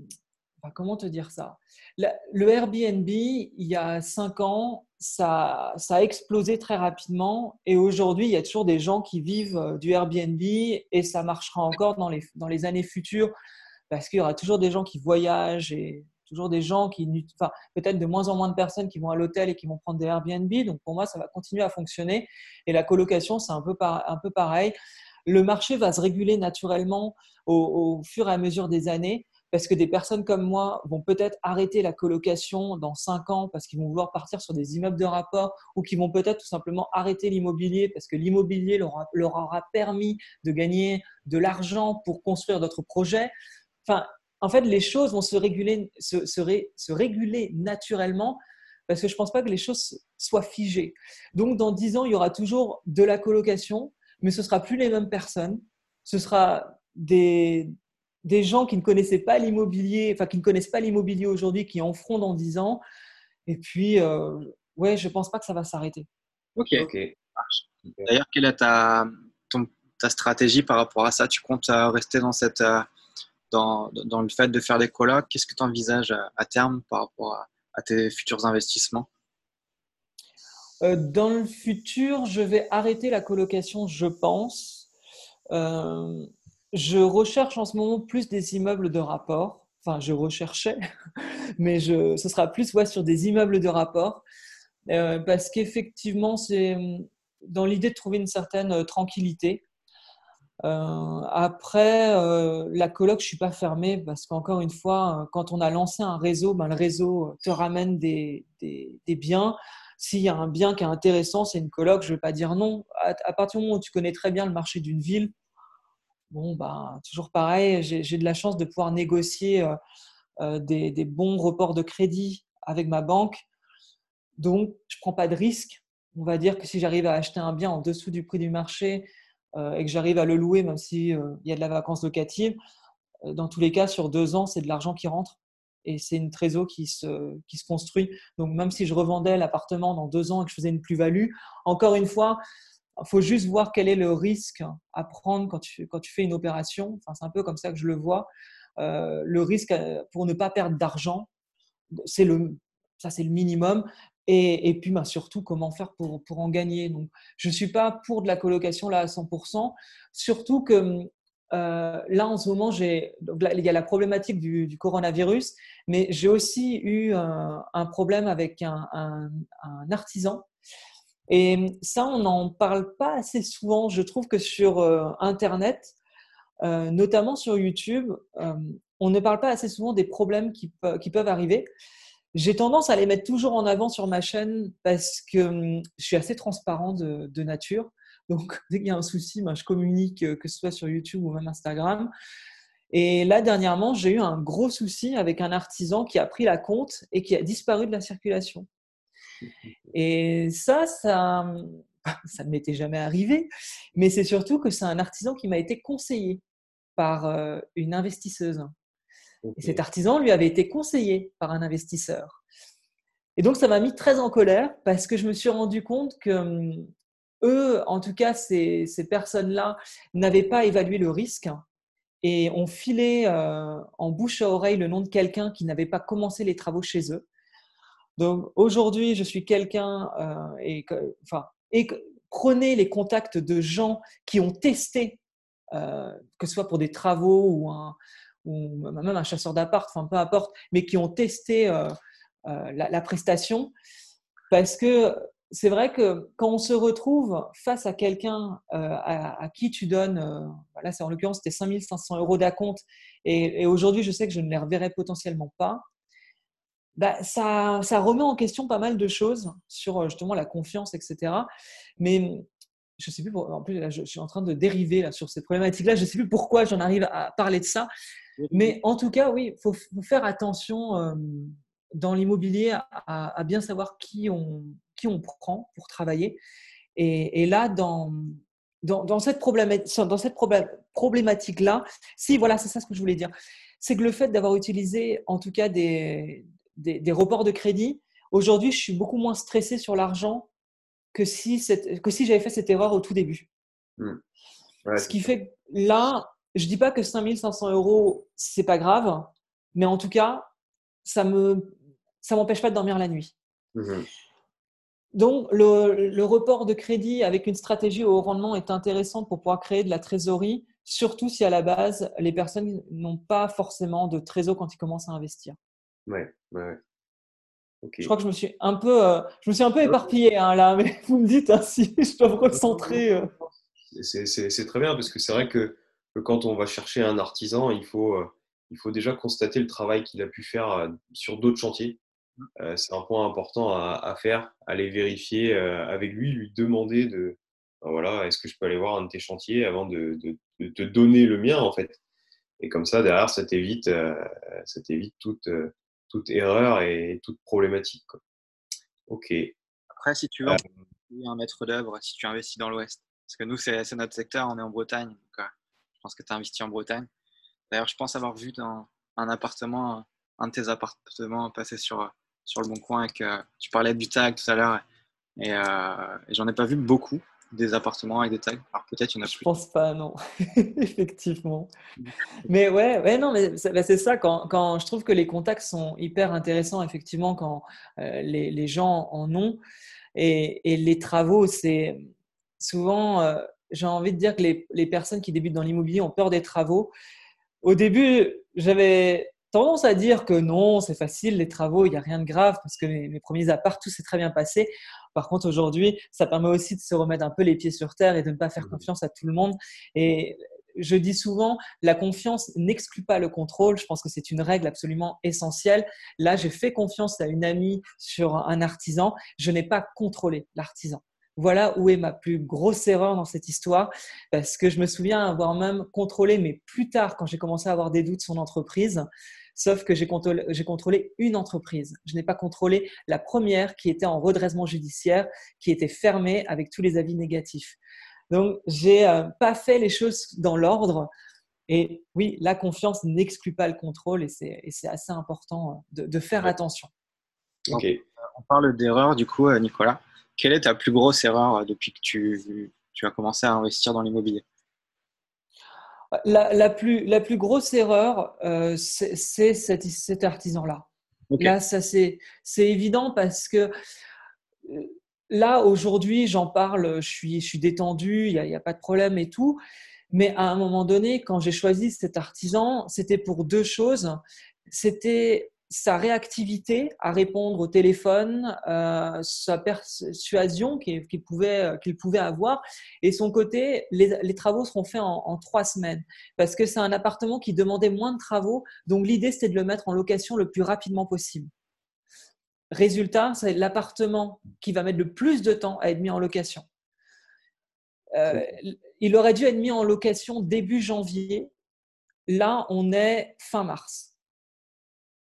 comment te dire ça? Le Airbnb, il y a cinq ans, ça, ça, a explosé très rapidement et aujourd'hui, il y a toujours des gens qui vivent du Airbnb et ça marchera encore dans les, dans les années futures parce qu'il y aura toujours des gens qui voyagent toujours des gens qui, enfin, peut-être de moins en moins de personnes qui vont à l'hôtel et qui vont prendre des Airbnb. Donc pour moi, ça va continuer à fonctionner. Et la colocation, c'est un peu, un peu pareil. Le marché va se réguler naturellement au, fur et à mesure des années parce que des personnes comme moi vont peut-être arrêter la colocation dans cinq ans parce qu'ils vont vouloir partir sur des immeubles de rapport ou qui vont peut-être tout simplement arrêter l'immobilier parce que l'immobilier leur, leur, aura permis de gagner de l'argent pour construire d'autres projets. Enfin, en fait, les choses vont se réguler, se, réguler naturellement parce que je ne pense pas que les choses soient figées. Donc, dans 10 ans, il y aura toujours de la colocation, mais ce ne sera plus les mêmes personnes. Ce sera des, des gens qui ne connaissaient pas l'immobilier, enfin, qui ne connaissent pas l'immobilier aujourd'hui, qui en feront dans 10 ans. Et puis, euh, ouais, je ne pense pas que ça va s'arrêter. Ok. D'ailleurs, quelle est ta, ta stratégie par rapport à ça? Tu comptes euh, rester dans cette dans, le fait de faire des colocs Qu'est-ce que tu envisages à, terme par rapport à, tes futurs investissements? Euh, Dans le futur, je vais arrêter la colocation, je pense. Euh, je recherche en ce moment plus des immeubles de rapport. Enfin, je recherchais, <laughs> mais ce sera plus ouais, sur des immeubles de rapport. Euh, parce qu'effectivement, c'est dans l'idée de trouver une certaine tranquillité. Euh, après, euh, la coloc, je suis pas fermée parce qu'encore une fois, euh, quand on a lancé un réseau, ben, le réseau te ramène des, biens. S'il y a un bien qui est intéressant, c'est une coloc, je ne vais pas dire non. À, partir du moment où tu connais très bien le marché d'une ville, bon, ben, toujours pareil, j'ai de la chance de pouvoir négocier des, des, bons reports de crédit avec ma banque. Donc, je ne prends pas de risque. On va dire que si j'arrive à acheter un bien en dessous du prix du marché, et que j'arrive à le louer, même s'il euh, y a de la vacance locative, euh, dans tous les cas, sur deux ans, c'est de l'argent qui rentre et c'est une trésor qui se, construit. Donc, même si je revendais l'appartement dans deux ans et que je faisais une plus-value, encore une fois, il faut juste voir quel est le risque à prendre quand tu, quand tu fais une opération. Enfin, c'est un peu comme ça que je le vois. le risque pour ne pas perdre d'argent, c'est le, ça c'est le minimum. Et, puis bah, surtout, comment faire pour, pour en gagner. Donc, je ne suis pas pour de la colocation là à 100%, surtout que euh, là en ce moment, j'ai, il y a la problématique du, coronavirus, mais j'ai aussi eu un, problème avec un, artisan. Et ça, on n'en parle pas assez souvent. Je trouve que sur euh, Internet, euh, notamment sur YouTube, on ne parle pas assez souvent des problèmes qui peuvent arriver. J'ai tendance à les mettre toujours en avant sur ma chaîne parce que hum, je suis assez transparent de, nature. Donc, <laughs> dès qu'il y a un souci, ben, je communique, euh, que ce soit sur YouTube ou même Instagram. Et là, dernièrement, j'ai eu un gros souci avec un artisan qui a pris la compte et qui a disparu de la circulation. <laughs> Et ça, ça, <laughs> ça ne m'était jamais arrivé, mais c'est surtout que c'est un artisan qui m'a été conseillé par euh, une investisseuse. Et cet artisan lui avait été conseillé par un investisseur. Et donc, ça m'a mis très en colère parce que je me suis rendu compte que hum, eux, en tout cas, ces, ces personnes-là, n'avaient pas évalué le risque et ont filé en bouche à oreille le nom de quelqu'un qui n'avait pas commencé les travaux chez eux. Donc aujourd'hui, je suis quelqu'un et, enfin, et prenez les contacts de gens qui ont testé, que ce soit pour des travaux ou, un, ou même un chasseur d'appart, enfin peu importe, mais qui ont testé la, la, prestation, parce que c'est vrai que quand on se retrouve face à quelqu'un euh, à, qui tu donnes, euh, là c'est en l'occurrence c'était 5500 euros d'acompte, et, et aujourd'hui je sais que je ne les reverrai potentiellement pas, bah, ça, ça, remet en question pas mal de choses sur euh, justement la confiance, etc. Mais je sais plus, en plus là, je, suis en train de dériver là, sur cette problématique-là, je ne sais plus pourquoi j'en arrive à parler de ça, mais en tout cas, oui, il faut, faire attention dans l'immobilier à, bien savoir qui on, qui on prend pour travailler. Et, là, dans, dans, cette problématique, dans cette problématique-là, si, voilà, c'est ça ce que je voulais dire, c'est que le fait d'avoir utilisé en tout cas des, des, reports de crédit, aujourd'hui, je suis beaucoup moins stressé sur l'argent que si, que si j'avais fait cette erreur au tout début. Mmh. ce qui fait que là, je dis pas que 5500 euros, c'est pas grave, mais en tout cas, ça me ça m'empêche pas de dormir la nuit. Mmh Donc, le, report de crédit avec une stratégie au rendement est intéressant pour pouvoir créer de la trésorerie, surtout si à la base, les personnes n'ont pas forcément de trésor quand ils commencent à investir. Ouais, ouais. Je crois que je me suis un peu, euh, je me suis un peu éparpillé hein, là, mais <laughs> vous me dites ainsi, je dois me recentrer. Euh. C'est très bien parce que c'est vrai que, quand on va chercher un artisan, il faut, euh, il faut déjà constater le travail qu'il a pu faire sur d'autres chantiers. C'est un point important à, faire, aller vérifier avec lui, lui demander de, ben voilà, est-ce que je peux aller voir un de tes chantiers avant de, te donner le mien en fait. Et comme ça, derrière, ça t'évite, ça t'évite toute, toute erreur et toute problématique. Ok. Après, si tu veux un maître d'œuvre, si tu investis dans l'Ouest, parce que nous, c'est notre secteur, on est en Bretagne, donc je pense que tu as investi en Bretagne. D'ailleurs, je pense avoir vu dans un appartement, un de tes appartements passer sur, sur le bon coin. que tu parlais du tag tout à l'heure. Et, euh, j'en ai pas vu beaucoup des appartements avec des tags. Alors peut-être il y en a plus. Je pense pas, non. <laughs> Effectivement. Mais ouais, ouais non, mais bah, c'est ça. Quand, quand, je trouve que les contacts sont hyper intéressants, effectivement, quand euh, les, les, gens en ont. Et, et les travaux, c'est souvent, euh, j'ai envie de dire que les, les personnes qui débutent dans l'immobilier ont peur des travaux. Au début, j'avais tendance à dire que non, c'est facile, les travaux, il n'y a rien de grave parce que mes, premiers apparts, tout s'est très bien passé. Par contre, aujourd'hui, ça permet aussi de se remettre un peu les pieds sur terre et de ne pas faire mmh confiance à tout le monde. Et je dis souvent, la confiance n'exclut pas le contrôle. Je pense que c'est une règle absolument essentielle. Là, j'ai fait confiance à une amie sur un artisan. Je n'ai pas contrôlé l'artisan. Voilà où est ma plus grosse erreur dans cette histoire, parce que je me souviens avoir même contrôlé, mais plus tard, quand j'ai commencé à avoir des doutes sur son entreprise, Sauf que j'ai contrôlé, une entreprise. Je n'ai pas contrôlé la première qui était en redressement judiciaire, qui était fermée avec tous les avis négatifs. Donc, j'ai n'ai euh, pas fait les choses dans l'ordre. Et oui, la confiance n'exclut pas le contrôle et c'est assez important euh, de, faire attention. On parle d'erreur du coup, euh, Nicolas. Quelle est ta plus grosse erreur depuis que tu as commencé à investir dans l'immobilier? La, plus, la plus grosse erreur, euh, c'est cet, cet artisan-là. Là, ça c'est évident parce que euh, là, aujourd'hui, j'en parle, je suis, je suis détendu, il n'y a, a, pas de problème et tout. Mais à un moment donné, quand j'ai choisi cet artisan, c'était pour deux choses. C'était sa réactivité à répondre au téléphone, euh, sa persuasion qu'il pouvait, qu'il pouvait avoir, et son côté, les, travaux seront faits en, trois semaines, parce que c'est un appartement qui demandait moins de travaux, donc l'idée c'était de le mettre en location le plus rapidement possible. Résultat, c'est l'appartement qui va mettre le plus de temps à être mis en location. Euh, il aurait dû être mis en location début janvier. Là, on est fin mars.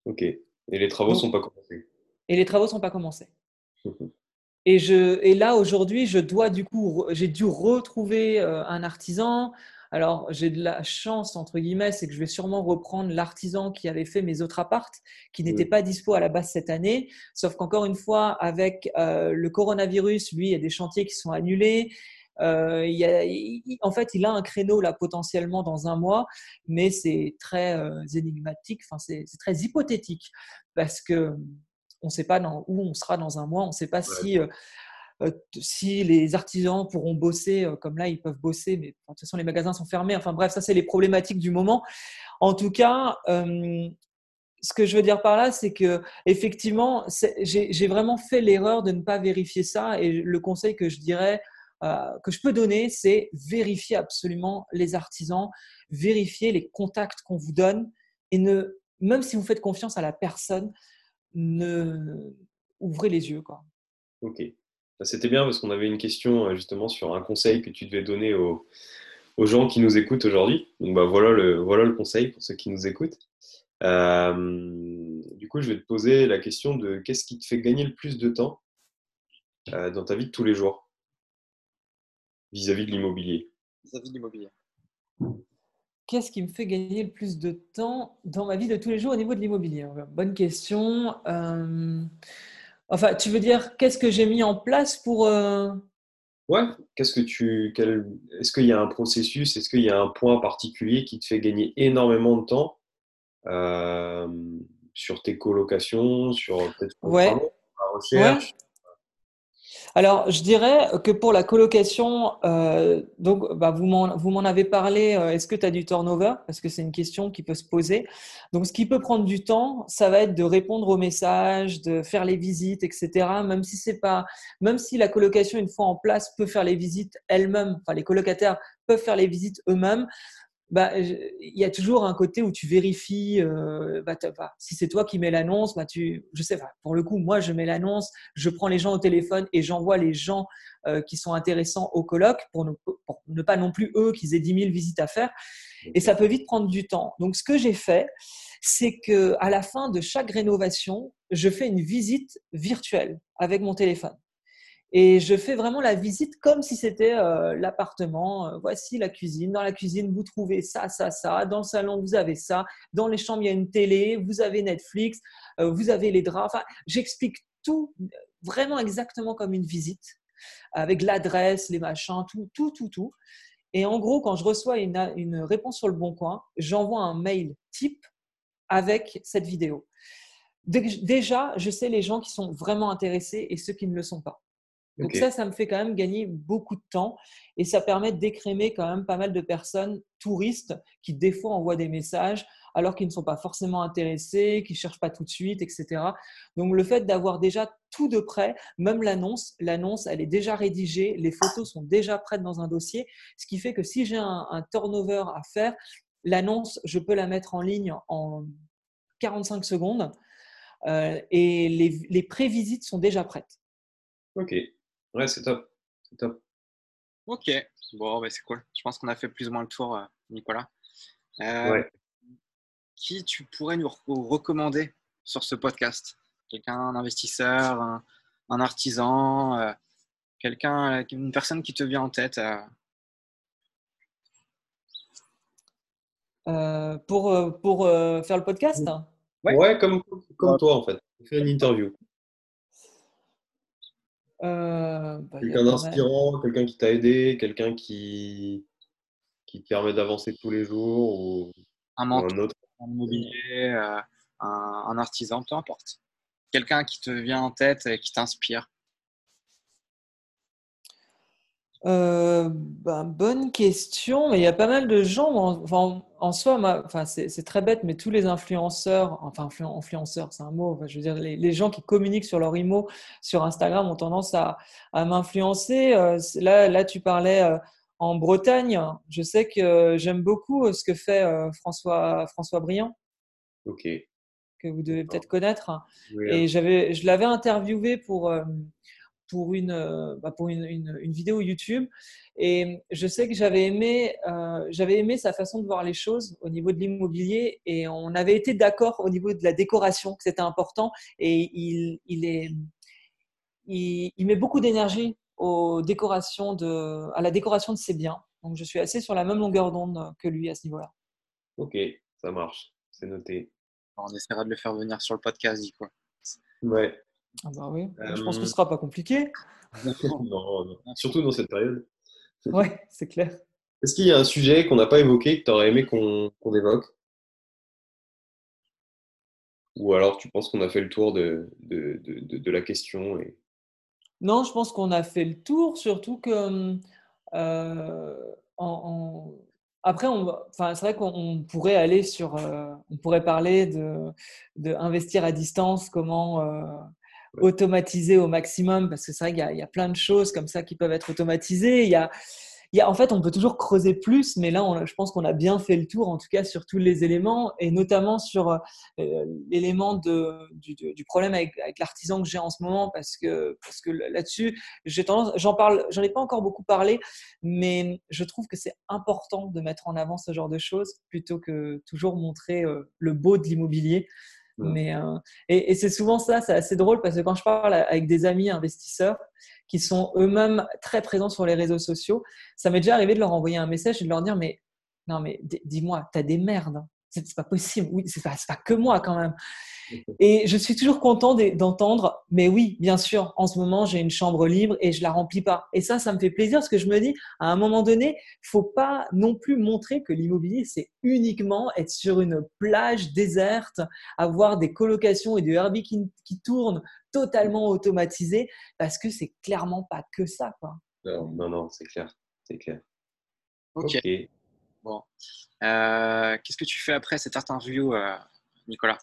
Ok. Et les travaux ne sont pas commencés. Et les travaux sont pas commencés. <laughs> et, je, et là, aujourd'hui, je dois du coup, j'ai dû retrouver euh, un artisan. Alors, j'ai de la chance, entre guillemets, c'est que je vais sûrement reprendre l'artisan qui avait fait mes autres appartes, qui n'était pas dispo à la base cette année. Sauf qu'encore une fois, avec euh, le coronavirus, lui, il y a des chantiers qui sont annulés. Euh, il en fait, il a un créneau là potentiellement dans un mois, mais c'est très euh, énigmatique, enfin, c'est très hypothétique parce que on ne sait pas dans, où on sera dans un mois, on ne sait pas si, si les artisans pourront bosser comme là, ils peuvent bosser, mais de toute façon, les magasins sont fermés. Enfin bref, ça, c'est les problématiques du moment. En tout cas, ce que je veux dire par là, c'est que effectivement, j'ai vraiment fait l'erreur de ne pas vérifier ça. Et le conseil que je dirais, euh, que je peux donner, c'est vérifier absolument les artisans, vérifier les contacts qu'on vous donne, et ne, même si vous faites confiance à la personne, ne ouvrez les yeux. Quoi. Ok, c'était bien parce qu'on avait une question euh, justement sur un conseil que tu devais donner aux, aux gens qui nous écoutent aujourd'hui. Donc bah, voilà le, voilà le conseil pour ceux qui nous écoutent. Euh, du coup, je vais te poser la question de qu'est-ce qui te fait gagner le plus de temps euh, dans ta vie de tous les jours? Vis-à-vis de l'immobilier Vis-à-vis de l'immobilier. Qu'est-ce qui me fait gagner le plus de temps dans ma vie de tous les jours au niveau de l'immobilier? Bonne question. Euh, enfin, tu veux dire qu'est-ce que j'ai mis en place pour Ouais. Qu'est-ce que tu, est-ce qu'il y a un processus, est-ce qu'il y a un point particulier qui te fait gagner énormément de temps euh, sur tes colocations, sur peut-être ouais. la recherche? Alors, je dirais que pour la colocation, euh, donc, bah, vous m'en avez parlé, euh, est-ce que tu as du turnover? Parce que c'est une question qui peut se poser. Donc, ce qui peut prendre du temps, ça va être de répondre aux messages, de faire les visites, etc. Même si, pas, même si la colocation, une fois en place, peut faire les visites elle-même, enfin, les colocataires peuvent faire les visites eux-mêmes bah, il y a toujours un côté où tu vérifies, euh, bah, si c'est toi qui mets l'annonce, bah, je sais pas, pour le coup, moi je mets l'annonce, je prends les gens au téléphone et j'envoie les gens euh, qui sont intéressants au colloque pour ne, pour ne, pas non plus eux qu'ils aient 10 000 visites à faire. Et ça peut vite prendre du temps. Donc ce que j'ai fait, c'est que à la fin de chaque rénovation, je fais une visite virtuelle avec mon téléphone. Et je fais vraiment la visite comme si c'était euh, l'appartement. Euh, voici la cuisine. Dans la cuisine, vous trouvez ça, ça, ça. Dans le salon, vous avez ça. Dans les chambres, il y a une télé. Vous avez Netflix. Euh, vous avez les draps. Enfin, j'explique tout vraiment exactement comme une visite, avec l'adresse, les machins, tout, tout, tout, tout. Et en gros, quand je reçois une, une réponse sur le bon coin, j'envoie un mail type avec cette vidéo. Déjà, je sais les gens qui sont vraiment intéressés et ceux qui ne le sont pas. Donc ça, ça me fait quand même gagner beaucoup de temps et ça permet d'écrémer quand même pas mal de personnes touristes qui des fois envoient des messages alors qu'ils ne sont pas forcément intéressés, qui ne cherchent pas tout de suite, etc. Donc le fait d'avoir déjà tout de près, même l'annonce, l'annonce, elle est déjà rédigée, les photos sont déjà prêtes dans un dossier, ce qui fait que si j'ai un, turnover à faire, l'annonce, je peux la mettre en ligne en 45 secondes euh, et les, les prévisites sont déjà prêtes. Ok, Ouais, c'est top. top. Ok, bon, bah, c'est cool. Je pense qu'on a fait plus ou moins le tour, euh, Nicolas. Euh, qui tu pourrais nous recommander sur ce podcast? Quelqu'un, un investisseur, un, artisan, euh, quelqu'un, une personne qui te vient en tête pour, pour faire le podcast? Ouais, comme, comme toi en fait. Faire une interview. Euh, bah, quelqu'un d'inspirant, quelqu'un qui t'a aidé, quelqu'un qui, qui te permet d'avancer tous les jours ou un mentor, un, autre? un immobilier, euh, un, artisan, peu importe. Quelqu'un qui te vient en tête et qui t'inspire. Euh, ben, bonne question, mais il y a pas mal de gens. En, en soi, enfin, c'est très bête, mais tous les influenceurs, enfin influenceurs, c'est un mot. je veux dire, les, gens qui communiquent sur leur IMO sur Instagram ont tendance à, à m'influencer. Euh, là, là, tu parlais euh, en Bretagne. Je sais que j'aime beaucoup ce que fait François François Briand. Ok. Que vous devez peut-être connaître. Et j'avais, je l'avais interviewé pour pour une, euh, bah, pour une, une, vidéo YouTube. Et je sais que j'avais aimé, euh, j'avais aimé sa façon de voir les choses au niveau de l'immobilier et on avait été d'accord au niveau de la décoration, que c'était important. Et il, il, est, il, il met beaucoup d'énergie aux décorations de, à la décoration de ses biens. Donc je suis assez sur la même longueur d'onde que lui à ce niveau-là. Ok, ça marche, c'est noté. On essaiera de le faire venir sur le podcast, dit quoi. Ouais, ah bah oui, je pense que ce ne sera pas compliqué. <laughs> non, surtout dans cette période. <laughs> Ouais, c'est clair. Est-ce qu'il y a un sujet qu'on n'a pas évoqué que tu aurais aimé qu'on évoque? Ou alors tu penses qu'on a fait le tour de, de, de, la question et... Non, je pense qu'on a fait le tour, surtout que euh, en, après, enfin, c'est vrai qu'on pourrait aller sur, euh, on pourrait parler de, de, investir à distance, comment euh, automatiser au maximum, parce que c'est vrai qu'il y, y, a plein de choses comme ça qui peuvent être automatisées. Il y a, en fait, on peut toujours creuser plus, mais là, je pense qu'on a bien fait le tour, en tout cas sur tous les éléments, et notamment sur euh, l'élément du, problème avec, l'artisan que j'ai en ce moment, parce que, parce que là-dessus, j'ai tendance, j'en parle, j'en ai pas encore beaucoup parlé, mais je trouve que c'est important de mettre en avant ce genre de choses plutôt que toujours montrer euh, le beau de l'immobilier. Mais, euh, et, c'est souvent ça, c'est assez drôle parce que quand je parle avec des amis investisseurs qui sont eux-mêmes très présents sur les réseaux sociaux, ça m'est déjà arrivé de leur envoyer un message et de leur dire Mais non, mais dis-moi, t'as des merdes. C'est pas possible. Oui, c'est pas, pas que moi quand même. Et je suis toujours content d'entendre, mais oui, bien sûr, en ce moment, j'ai une chambre libre et je la remplis pas. Et ça, ça me fait plaisir parce que je me dis, à un moment donné, faut pas non plus montrer que l'immobilier, c'est uniquement être sur une plage déserte, avoir des colocations et du Airbnb qui, qui tournent totalement automatisés, parce que c'est clairement pas que ça, quoi. Non, non, c'est clair, c'est clair. Ok. Bon. Euh, qu'est-ce que tu fais après cette interview, euh, Nicolas?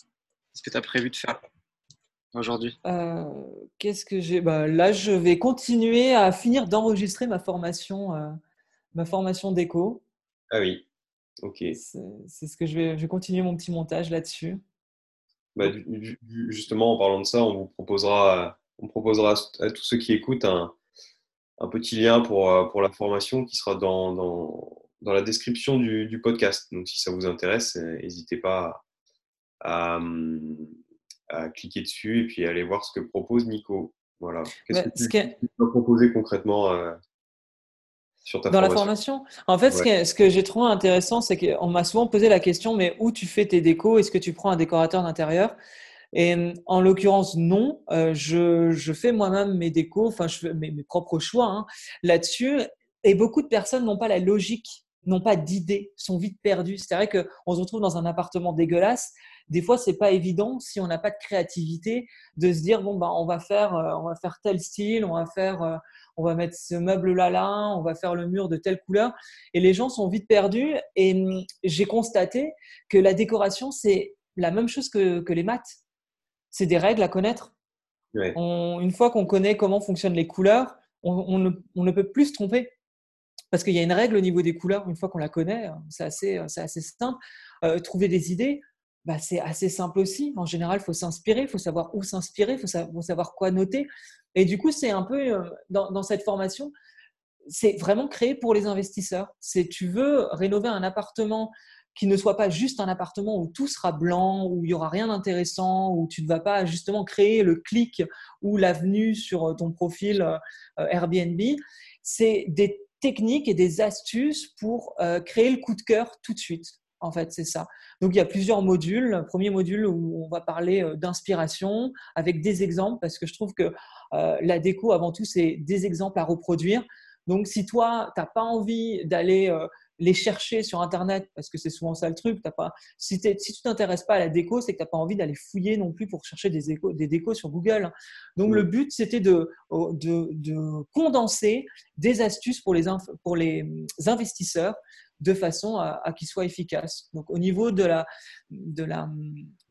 Qu'est-ce que tu as prévu de faire aujourd'hui? Euh, Qu'est-ce que j'ai? Bah, Là, je vais continuer à finir d'enregistrer ma formation, euh, ma formation d'éco. Ah oui, ok. C'est ce que je vais, je vais continuer mon petit montage là-dessus. Bah, justement, en parlant de ça, on vous proposera, on proposera à tous ceux qui écoutent un, un petit lien pour, euh, pour la formation qui sera dans, dans, dans la description du, du, podcast. Donc, si ça vous intéresse, n'hésitez pas à, cliquer dessus et puis aller voir ce que propose Nico. Voilà. Qu'est-ce que tu, peux proposer concrètement euh, sur ta Dans formation la formation? En fait, ce que, j'ai trouvé intéressant, c'est qu'on m'a souvent posé la question, mais où tu fais tes décos? Est-ce que tu prends un décorateur d'intérieur? Et en l'occurrence, non. Euh, je, fais moi-même mes décos, enfin, je fais mes, propres choix hein, là-dessus. Et beaucoup de personnes n'ont pas la logique, n'ont pas d'idée, sont vite perdues. C'est vrai qu'on se retrouve dans un appartement dégueulasse des fois, c'est pas évident si on n'a pas de créativité de se dire bon on va faire euh, on va faire tel style, on va faire euh, on va mettre ce meuble là là, on va faire le mur de telle couleur et les gens sont vite perdus et hum, j'ai constaté que la décoration c'est la même chose que, les maths. C'est des règles à connaître. une fois qu'on connaît comment fonctionnent les couleurs, on, ne, peut plus se tromper. Parce qu'il y a une règle au niveau des couleurs, une fois qu'on la connaît, c'est assez, assez simple. Euh, trouver des idées, bah, c'est assez simple aussi. En général, il faut s'inspirer, il faut savoir où s'inspirer, il faut, savoir quoi noter. Et du coup, c'est un peu euh, dans, cette formation, c'est vraiment créé pour les investisseurs. C'est tu veux rénover un appartement qui ne soit pas juste un appartement où tout sera blanc, où il y aura rien d'intéressant, où tu ne vas pas justement créer le clic ou l'avenue sur euh, ton profil euh, Airbnb. C'est des techniques et des astuces pour créer le coup de cœur tout de suite en fait, c'est ça. Donc, il y a plusieurs modules. premier module où on va parler euh, d'inspiration avec des exemples, parce que je trouve que euh, la déco, avant tout, c'est des exemples à reproduire. Donc, si toi, tu n'as pas envie d'aller euh, les chercher sur Internet, parce que c'est souvent ça le truc, as pas, si, si tu t'intéresses pas à la déco, c'est que tu n'as pas envie d'aller fouiller non plus pour chercher des, des décos sur Google. Donc, le but, c'était de, de, condenser des astuces pour les, pour les investisseurs de façon à, qu'il soit efficace. Donc au niveau de la de la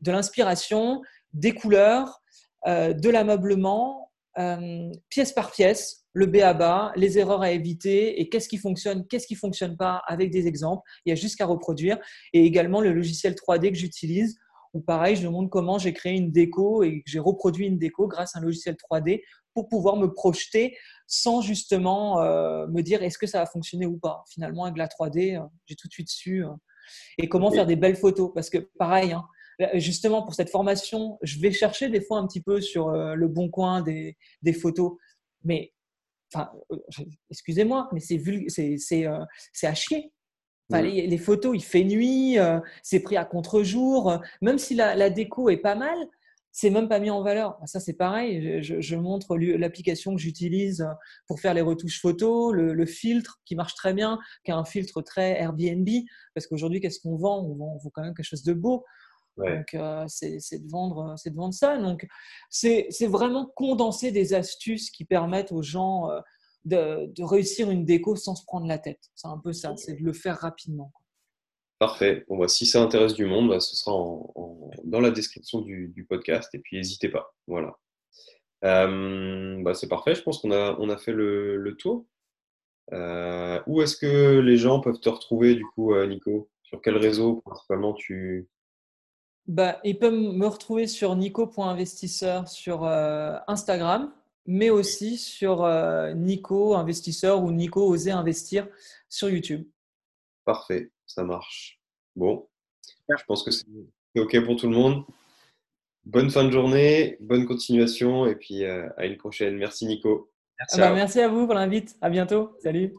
de l'inspiration, des couleurs, euh, de l'ameublement, euh, pièce par pièce, le B à bas, les erreurs à éviter et qu'est-ce qui fonctionne, qu'est-ce qui fonctionne pas avec des exemples. Il y a juste qu'à reproduire et également le logiciel 3D que j'utilise où pareil, je montre comment j'ai créé une déco et que j'ai reproduit une déco grâce à un logiciel 3D pour pouvoir me projeter sans justement euh, me dire est-ce que ça va fonctionner ou pas. Finalement, avec la 3D, euh, j'ai tout de suite su. Euh, et comment faire des belles photos. Parce que pareil, hein, justement pour cette formation, je vais chercher des fois un petit peu sur le bon coin des, des photos. Mais, enfin, excusez-moi, mais c'est à chier. les, les, photos, il fait nuit, c'est pris à contre-jour. Même si la, la, déco est pas mal, c'est même pas mis en valeur. Ça, c'est pareil. Je, montre l'application que j'utilise pour faire les retouches photos, le, filtre qui marche très bien, qui est un filtre très Airbnb. Parce qu'aujourd'hui, qu'est-ce qu'on vend? On, vend on quand même quelque chose de beau. Donc, euh, c'est de, vendre, de vendre ça. Donc, c'est vraiment condenser des astuces qui permettent aux gens euh, de, de, réussir une déco sans se prendre la tête. C'est un peu ça, c'est de le faire rapidement. Parfait. Bon, bah, si ça intéresse du monde, bah, ce sera dans la description du, podcast. Et puis, n'hésitez pas. Voilà. Euh, bah, c'est parfait. Je pense qu'on a, on a fait le, tour. Euh, où est-ce que les gens peuvent te retrouver, du coup, Nico? Sur quel réseau principalement tu. Bah, ils peuvent me retrouver sur nico.investisseur sur Instagram, mais aussi sur Nico Investisseur ou Nico Oser Investir sur YouTube. Parfait ça marche. Bon, je pense que c'est OK pour tout le monde. Bonne fin de journée, bonne continuation et puis euh, à une prochaine. Merci Nico. Merci, ah bah, merci à vous pour l'invite. À bientôt. Salut.